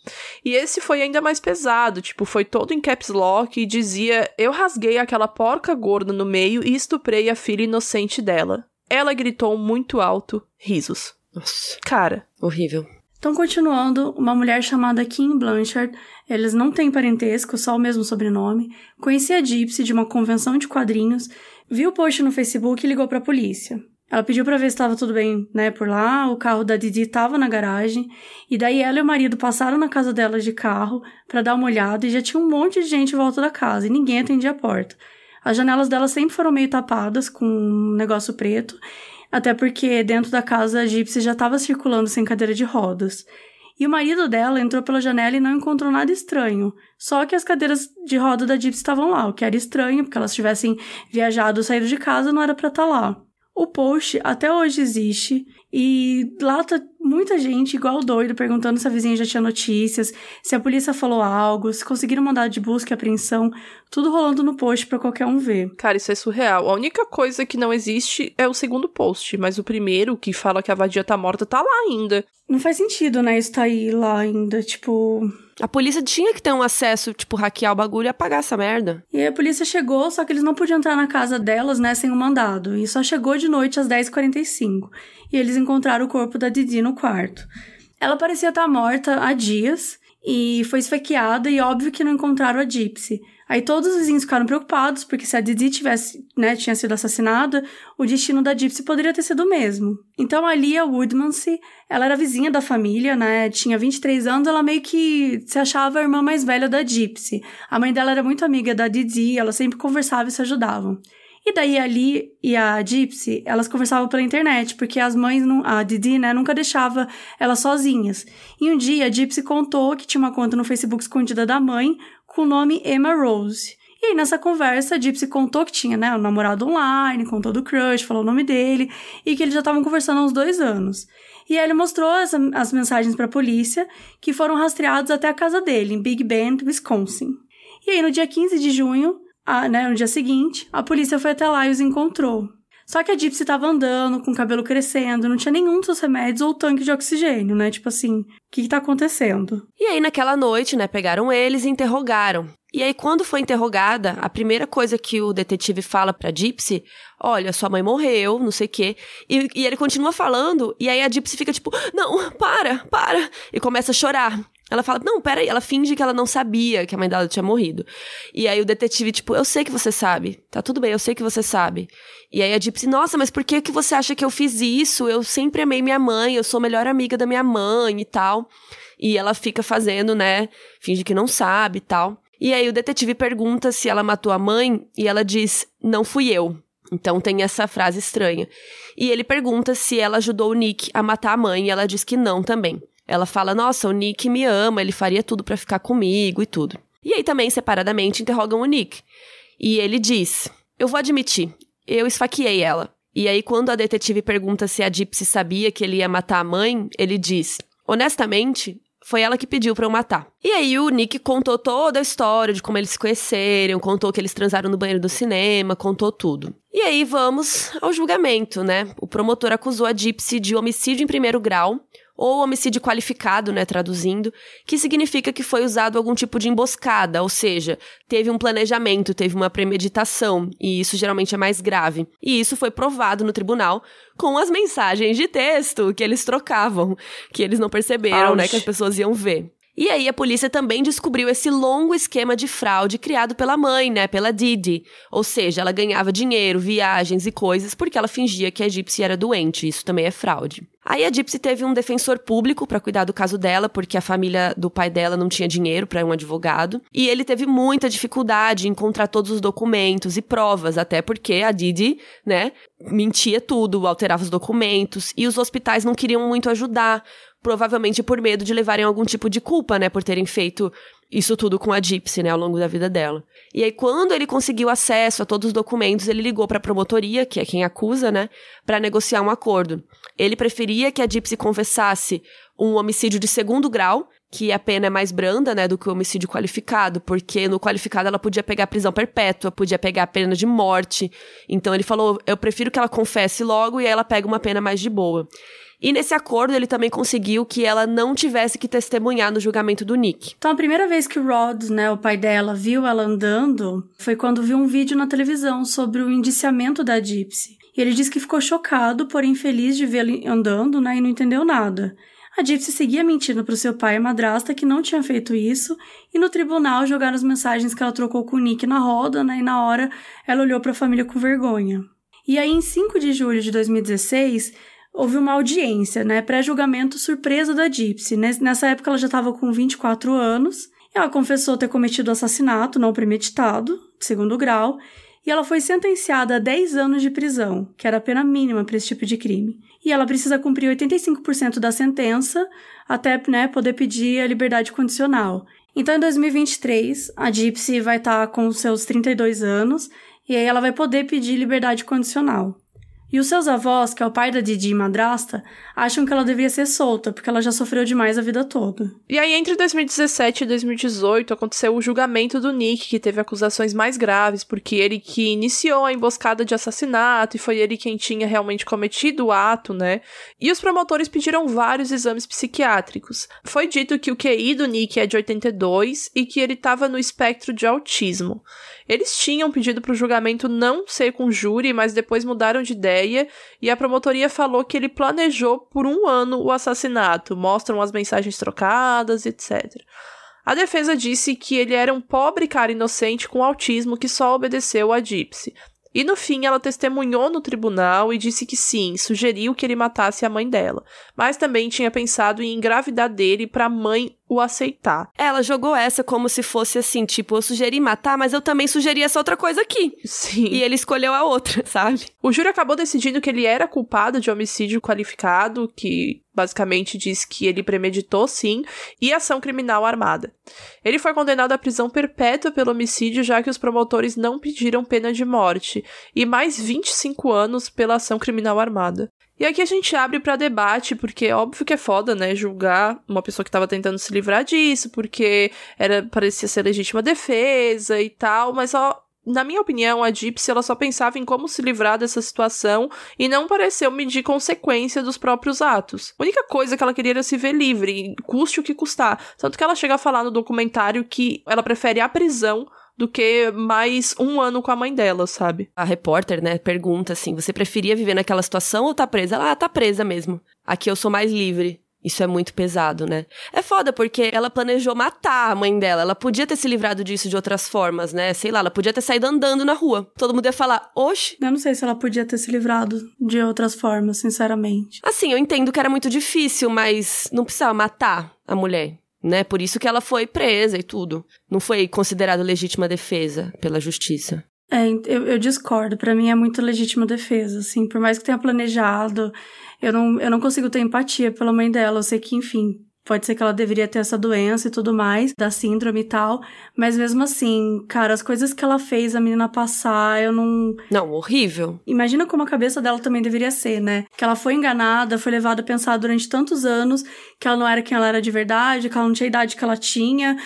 e esse foi ainda mais pesado, tipo, foi todo em caps lock e dizia: "Eu rasguei aquela porca gorda no meio e estuprei a filha inocente dela". Ela gritou muito alto, risos. Nossa. Cara, horrível. Então, continuando, uma mulher chamada Kim Blanchard, eles não têm parentesco, só o mesmo sobrenome, conhecia a Gypsy de uma convenção de quadrinhos, viu o post no Facebook e ligou para a polícia. Ela pediu para ver se estava tudo bem, né, por lá. O carro da Didi estava na garagem. E daí ela e o marido passaram na casa dela de carro para dar uma olhada e já tinha um monte de gente em volta da casa e ninguém atendia a porta. As janelas dela sempre foram meio tapadas com um negócio preto, até porque dentro da casa a Gypsy já estava circulando sem cadeira de rodas. E o marido dela entrou pela janela e não encontrou nada estranho. Só que as cadeiras de roda da Gypsy estavam lá, o que era estranho, porque elas tivessem viajado saído de casa, não era para estar tá lá. O post até hoje existe e lá tá muita gente igual doido perguntando se a vizinha já tinha notícias, se a polícia falou algo, se conseguiram mandar de busca e apreensão, tudo rolando no post para qualquer um ver. Cara, isso é surreal. A única coisa que não existe é o segundo post, mas o primeiro, que fala que a vadia tá morta, tá lá ainda. Não faz sentido, né, isso tá aí lá ainda, tipo, a polícia tinha que ter um acesso, tipo, hackear o bagulho e apagar essa merda. E aí a polícia chegou, só que eles não podiam entrar na casa delas, né, sem o um mandado. E só chegou de noite às 10h45. E eles encontraram o corpo da Didi no quarto. Ela parecia estar morta há dias e foi esfaqueada e óbvio que não encontraram a Gypsy. Aí todos os vizinhos ficaram preocupados, porque se a Didi tivesse, né, tinha sido assassinada, o destino da Gypsy poderia ter sido o mesmo. Então a Lia Woodmansey, ela era vizinha da família, né, tinha 23 anos, ela meio que se achava a irmã mais velha da Gypsy. A mãe dela era muito amiga da Didi, ela sempre conversava e se ajudavam. E daí a Lee e a Gypsy, elas conversavam pela internet, porque as mães, não, a Didi, né, nunca deixava elas sozinhas. E um dia a Gypsy contou que tinha uma conta no Facebook escondida da mãe, com o nome Emma Rose. E aí, nessa conversa, a Gypsy contou que tinha, né, um namorado online, contou do crush, falou o nome dele, e que eles já estavam conversando há uns dois anos. E aí ele mostrou as, as mensagens para a polícia, que foram rastreados até a casa dele, em Big Bend, Wisconsin. E aí, no dia 15 de junho, a, né, no dia seguinte, a polícia foi até lá e os encontrou. Só que a Gypsy estava andando, com o cabelo crescendo, não tinha nenhum dos remédios ou tanque de oxigênio, né? Tipo assim, o que, que tá acontecendo? E aí, naquela noite, né, pegaram eles e interrogaram. E aí, quando foi interrogada, a primeira coisa que o detetive fala pra Gypsy, olha, sua mãe morreu, não sei o quê. E, e ele continua falando, e aí a Gypsy fica tipo, não, para, para. E começa a chorar. Ela fala, não, peraí, ela finge que ela não sabia que a mãe dela tinha morrido. E aí o detetive, tipo, eu sei que você sabe. Tá tudo bem, eu sei que você sabe. E aí a Gypsy, nossa, mas por que, que você acha que eu fiz isso? Eu sempre amei minha mãe, eu sou a melhor amiga da minha mãe e tal. E ela fica fazendo, né, finge que não sabe e tal. E aí o detetive pergunta se ela matou a mãe e ela diz, não fui eu. Então tem essa frase estranha. E ele pergunta se ela ajudou o Nick a matar a mãe e ela diz que não também. Ela fala: Nossa, o Nick me ama, ele faria tudo para ficar comigo e tudo. E aí também, separadamente, interrogam o Nick. E ele diz: Eu vou admitir, eu esfaqueei ela. E aí, quando a detetive pergunta se a Gypsy sabia que ele ia matar a mãe, ele diz: Honestamente, foi ela que pediu para eu matar. E aí o Nick contou toda a história de como eles se conheceram, contou que eles transaram no banheiro do cinema, contou tudo. E aí vamos ao julgamento, né? O promotor acusou a Gypsy de homicídio em primeiro grau, ou homicídio qualificado, né, traduzindo, que significa que foi usado algum tipo de emboscada, ou seja, teve um planejamento, teve uma premeditação, e isso geralmente é mais grave. E isso foi provado no tribunal com as mensagens de texto que eles trocavam, que eles não perceberam, Ouch. né, que as pessoas iam ver. E aí a polícia também descobriu esse longo esquema de fraude criado pela mãe, né, pela Didi. Ou seja, ela ganhava dinheiro, viagens e coisas porque ela fingia que a Gypsy era doente. Isso também é fraude. Aí a Gypsy teve um defensor público para cuidar do caso dela, porque a família do pai dela não tinha dinheiro para um advogado. E ele teve muita dificuldade em encontrar todos os documentos e provas, até porque a Didi, né, mentia tudo, alterava os documentos, e os hospitais não queriam muito ajudar, provavelmente por medo de levarem algum tipo de culpa, né, por terem feito isso tudo com a Gypsy, né, ao longo da vida dela. E aí, quando ele conseguiu acesso a todos os documentos, ele ligou para a promotoria, que é quem acusa, né, para negociar um acordo. Ele preferia que a Gypsy confessasse um homicídio de segundo grau, que a pena é mais branda, né, do que o homicídio qualificado, porque no qualificado ela podia pegar prisão perpétua, podia pegar pena de morte. Então ele falou: "Eu prefiro que ela confesse logo e aí ela pega uma pena mais de boa". E nesse acordo ele também conseguiu que ela não tivesse que testemunhar no julgamento do Nick. Então a primeira vez que o Rod, né, o pai dela, viu ela andando foi quando viu um vídeo na televisão sobre o indiciamento da Gypsy. E ele disse que ficou chocado, porém feliz de vê-la andando, né, e não entendeu nada. A Gypsy seguia mentindo para o seu pai e madrasta que não tinha feito isso, e no tribunal jogaram as mensagens que ela trocou com o Nick na roda, né, e na hora ela olhou para a família com vergonha. E aí, em 5 de julho de 2016, houve uma audiência, né, pré-julgamento surpresa da Gypsy. Nessa época ela já estava com 24 anos. Ela confessou ter cometido assassinato não premeditado, segundo grau, e ela foi sentenciada a 10 anos de prisão, que era a pena mínima para esse tipo de crime. E ela precisa cumprir 85% da sentença até né, poder pedir a liberdade condicional. Então, em 2023, a Gypsy vai estar tá com seus 32 anos e aí ela vai poder pedir liberdade condicional. E os seus avós, que é o pai da Didi e madrasta, acham que ela deveria ser solta, porque ela já sofreu demais a vida toda. E aí, entre 2017 e 2018, aconteceu o julgamento do Nick, que teve acusações mais graves, porque ele que iniciou a emboscada de assassinato e foi ele quem tinha realmente cometido o ato, né? E os promotores pediram vários exames psiquiátricos. Foi dito que o QI do Nick é de 82 e que ele estava no espectro de autismo. Eles tinham pedido para o julgamento não ser com júri, mas depois mudaram de ideia e a promotoria falou que ele planejou por um ano o assassinato. Mostram as mensagens trocadas, etc. A defesa disse que ele era um pobre cara inocente com autismo que só obedeceu a Gypsy. E no fim, ela testemunhou no tribunal e disse que sim, sugeriu que ele matasse a mãe dela, mas também tinha pensado em engravidar dele para a mãe o aceitar. Ela jogou essa como se fosse assim, tipo, eu sugeri matar, mas eu também sugeri essa outra coisa aqui. Sim. E ele escolheu a outra, sabe? O júri acabou decidindo que ele era culpado de homicídio qualificado, que basicamente diz que ele premeditou sim, e ação criminal armada. Ele foi condenado à prisão perpétua pelo homicídio, já que os promotores não pediram pena de morte, e mais 25 anos pela ação criminal armada. E aqui a gente abre para debate, porque é óbvio que é foda, né, julgar uma pessoa que tava tentando se livrar disso, porque era parecia ser legítima defesa e tal, mas ó, na minha opinião, a Gypsy ela só pensava em como se livrar dessa situação e não pareceu medir consequência dos próprios atos. A única coisa que ela queria era se ver livre, custe o que custar. Tanto que ela chega a falar no documentário que ela prefere a prisão do que mais um ano com a mãe dela, sabe? A repórter, né, pergunta assim: você preferia viver naquela situação ou tá presa? Ela, ah, tá presa mesmo. Aqui eu sou mais livre. Isso é muito pesado, né? É foda porque ela planejou matar a mãe dela. Ela podia ter se livrado disso de outras formas, né? Sei lá, ela podia ter saído andando na rua. Todo mundo ia falar, oxe. Eu não sei se ela podia ter se livrado de outras formas, sinceramente. Assim, eu entendo que era muito difícil, mas não precisava matar a mulher né? Por isso que ela foi presa e tudo. Não foi considerada legítima defesa pela justiça. É, eu, eu discordo. Para mim é muito legítima defesa, assim. Por mais que tenha planejado, eu não, eu não consigo ter empatia pela mãe dela. Eu sei que, enfim, Pode ser que ela deveria ter essa doença e tudo mais, da síndrome e tal. Mas mesmo assim, cara, as coisas que ela fez a menina passar, eu não. Não, horrível. Imagina como a cabeça dela também deveria ser, né? Que ela foi enganada, foi levada a pensar durante tantos anos que ela não era quem ela era de verdade, que ela não tinha a idade que ela tinha,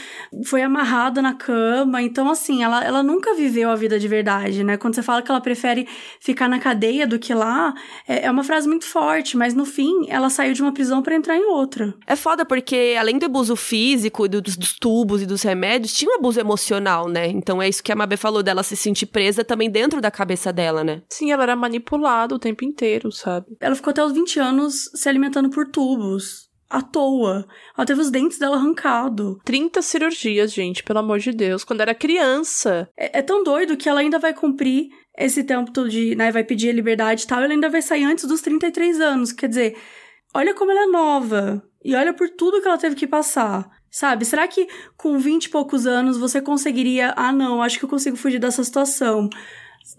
foi amarrada na cama. Então, assim, ela, ela nunca viveu a vida de verdade, né? Quando você fala que ela prefere ficar na cadeia do que lá, é, é uma frase muito forte, mas no fim, ela saiu de uma prisão para entrar em outra. É foda porque além do abuso físico, dos, dos, tubos e dos remédios, tinha um abuso emocional, né? Então é isso que a Mabê falou dela se sentir presa também dentro da cabeça dela, né? Sim, ela era manipulada o tempo inteiro, sabe? Ela ficou até os 20 anos se alimentando por tubos à toa. Ela teve os dentes dela arrancados. 30 cirurgias, gente, pelo amor de Deus, quando era criança. É, é, tão doido que ela ainda vai cumprir esse tempo todo de, né, vai pedir a liberdade e tal, ela ainda vai sair antes dos 33 anos. Quer dizer, olha como ela é nova. E olha por tudo que ela teve que passar. Sabe? Será que com 20 e poucos anos você conseguiria. Ah, não, acho que eu consigo fugir dessa situação.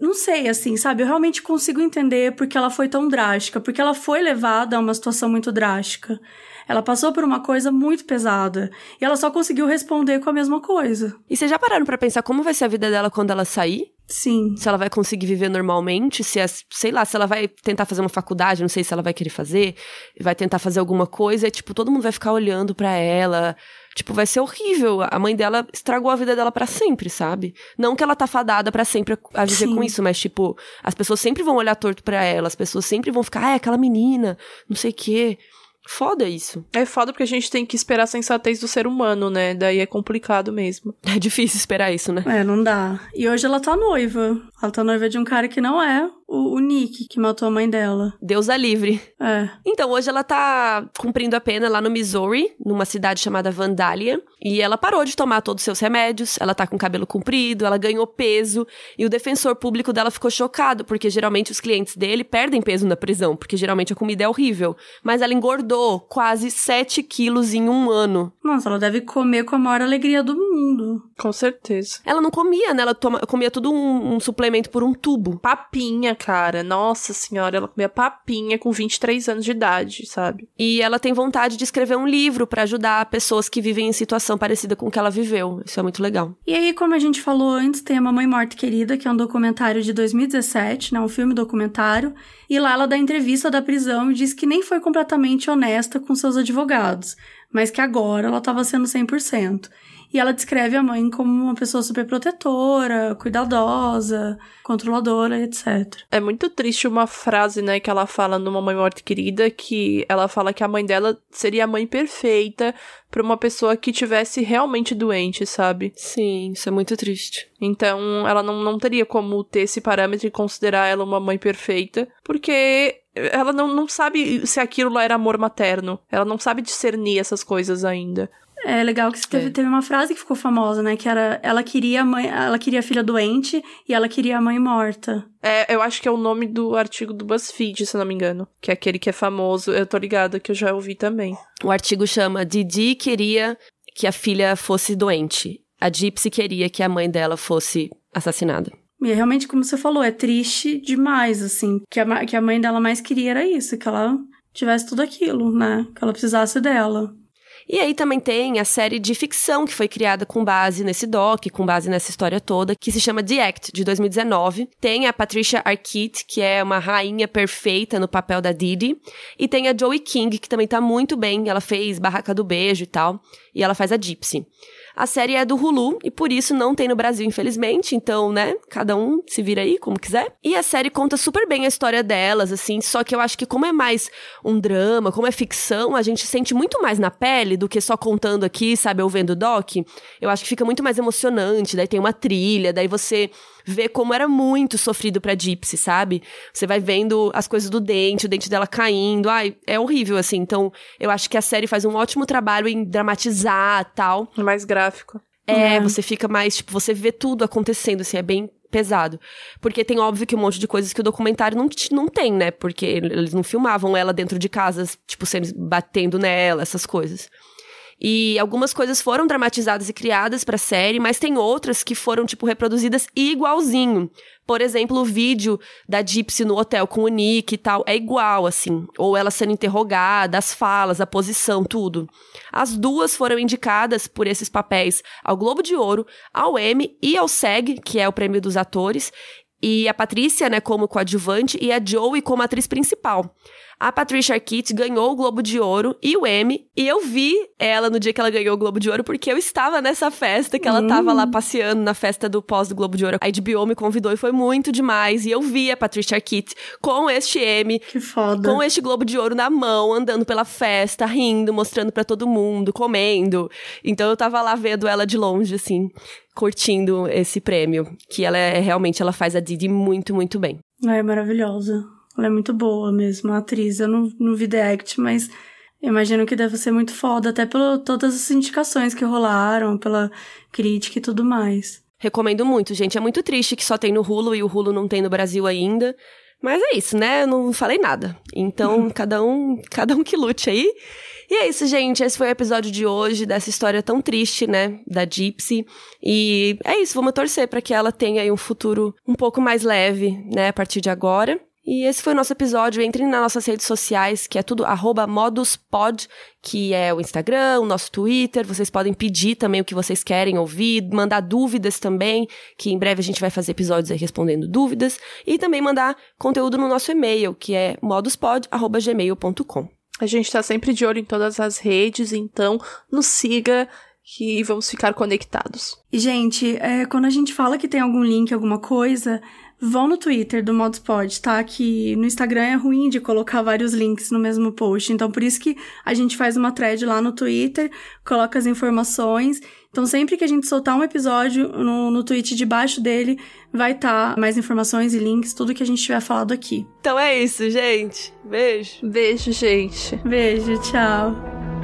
Não sei, assim, sabe? Eu realmente consigo entender porque ela foi tão drástica, porque ela foi levada a uma situação muito drástica. Ela passou por uma coisa muito pesada e ela só conseguiu responder com a mesma coisa. E vocês já pararam para pensar como vai ser a vida dela quando ela sair? Sim. Se ela vai conseguir viver normalmente, se é, sei lá, se ela vai tentar fazer uma faculdade, não sei se ela vai querer fazer, vai tentar fazer alguma coisa, e, tipo, todo mundo vai ficar olhando para ela. Tipo, vai ser horrível. A mãe dela estragou a vida dela para sempre, sabe? Não que ela tá fadada para sempre a viver Sim. com isso, mas, tipo, as pessoas sempre vão olhar torto para ela, as pessoas sempre vão ficar, ah, é aquela menina, não sei o quê. Foda isso. É foda porque a gente tem que esperar a sensatez do ser humano, né? Daí é complicado mesmo. É difícil esperar isso, né? É, não dá. E hoje ela tá noiva. Ela tá noiva de um cara que não é o, o Nick, que matou a mãe dela. Deus a livre. É. Então, hoje ela tá cumprindo a pena lá no Missouri, numa cidade chamada Vandalia. E ela parou de tomar todos os seus remédios, ela tá com cabelo comprido, ela ganhou peso. E o defensor público dela ficou chocado, porque geralmente os clientes dele perdem peso na prisão, porque geralmente a comida é horrível. Mas ela engordou quase 7 quilos em um ano. Nossa, ela deve comer com a maior alegria do mundo. Com certeza. Ela não comia, né? Ela toma, comia tudo um, um suplemento por um tubo. Papinha, cara. Nossa senhora, ela comia papinha com 23 anos de idade, sabe? E ela tem vontade de escrever um livro para ajudar pessoas que vivem em situação parecida com o que ela viveu. Isso é muito legal. E aí, como a gente falou antes, tem a Mamãe Morte Querida, que é um documentário de 2017, né? Um filme documentário. E lá ela dá entrevista da prisão e diz que nem foi completamente honesta com seus advogados, mas que agora ela estava sendo 100%. E ela descreve a mãe como uma pessoa super protetora, cuidadosa, controladora, etc. É muito triste uma frase, né, que ela fala numa mãe morte querida, que ela fala que a mãe dela seria a mãe perfeita para uma pessoa que tivesse realmente doente, sabe? Sim, isso é muito triste. Então, ela não, não teria como ter esse parâmetro e considerar ela uma mãe perfeita, porque ela não, não sabe se aquilo lá era amor materno. Ela não sabe discernir essas coisas ainda. É legal que teve, É. teve uma frase que ficou famosa, né? Que era ela queria a mãe, ela queria a filha doente e ela queria a mãe morta. É, eu acho que é o nome do artigo do BuzzFeed, se eu não me engano. Que é aquele que é famoso. Eu tô ligada que eu já ouvi também. O artigo chama Didi queria que a filha fosse doente. A Gypsy queria que a mãe dela fosse assassinada. E é realmente, como você falou, é triste demais, assim. Que a, que a mãe dela mais queria era isso, que ela tivesse tudo aquilo, né? Que ela precisasse dela. E aí também tem a série de ficção que foi criada com base nesse doc, com base nessa história toda, que se chama The Act, de 2019. Tem a Patricia Arquette, que é uma rainha perfeita no papel da Didi. E tem a Joey King, que também tá muito bem. Ela fez Barraca do Beijo e tal. E ela faz a Gypsy. A série é do Hulu e por isso não tem no Brasil, infelizmente. Então, né, cada um se vira aí como quiser. E a série conta super bem a história delas, assim. Só que eu acho que, como é mais um drama, como é ficção, a gente sente muito mais na pele do que só contando aqui, sabe, ou vendo o doc. Eu acho que fica muito mais emocionante. Daí tem uma trilha, daí você vê como era muito sofrido pra Gypsy, sabe? Você vai vendo as coisas do dente, o dente dela caindo. Ai, é horrível, assim. Então, eu acho que a série faz um ótimo trabalho em dramatizar tal. É mais gráfico. É, É. você fica mais, tipo, você vê tudo acontecendo, assim, é bem pesado. Porque tem, óbvio, que um monte de coisas que o documentário não, não tem, né? Porque eles não filmavam ela dentro de casas, tipo, sendo, batendo nela, essas coisas. E algumas coisas foram dramatizadas e criadas pra série, mas tem outras que foram, tipo, reproduzidas igualzinho. Por exemplo, o vídeo da Gypsy no hotel com o Nick e tal é igual, assim. Ou ela sendo interrogada, as falas, a posição, tudo. As duas foram indicadas por esses papéis ao Globo de Ouro, ao Emmy e ao SEG, que é o prêmio dos atores. E a Patrícia, né, como coadjuvante, e a Joey como atriz principal. A Patricia Arquette ganhou o Globo de Ouro e o Emmy. E eu vi ela no dia que ela ganhou o Globo de Ouro, porque eu estava nessa festa, que ela Hum. tava lá passeando na festa do pós do Globo de Ouro. A HBO me convidou e foi muito demais. E eu vi a Patricia Arquette com este Emmy, Que foda. com este Globo de Ouro na mão, andando pela festa, rindo, mostrando pra todo mundo, comendo. Então eu tava lá vendo ela de longe, assim, curtindo esse prêmio. Que ela é realmente, ela faz a Didi muito, muito bem. É maravilhosa. Ela é muito boa mesmo, a atriz. Eu não, não vi The Act, mas imagino que deve ser muito foda, até por todas as indicações que rolaram, pela crítica e tudo mais. Recomendo muito, gente. É muito triste que só tem no Hulu e o Hulu não tem no Brasil ainda. Mas é isso, né? Eu não falei nada. Então, cada um, cada um que lute aí. E é isso, gente. Esse foi o episódio de hoje dessa história tão triste, né, da Gypsy. E é isso, vamos torcer para que ela tenha aí um futuro um pouco mais leve, né, a partir de agora. E esse foi o nosso episódio. Entrem nas nossas redes sociais, que é tudo arroba moduspod, que é o Instagram, o nosso Twitter. Vocês podem pedir também o que vocês querem ouvir, mandar dúvidas também, que em breve a gente vai fazer episódios aí respondendo dúvidas. E também mandar conteúdo no nosso e-mail, que é moduspod.gmail.com. A gente tá sempre de olho em todas as redes, então nos siga e vamos ficar conectados. E, gente, é, quando a gente fala que tem algum link, alguma coisa, vão no Twitter do Modspod, tá? Que no Instagram é ruim de colocar vários links no mesmo post. Então, por isso que a gente faz uma thread lá no Twitter, coloca as informações. Então, sempre que a gente soltar um episódio no, no tweet debaixo dele, vai estar tá mais informações e links, tudo que a gente tiver falado aqui. Então é isso, gente. Beijo. Beijo, gente. Beijo, tchau.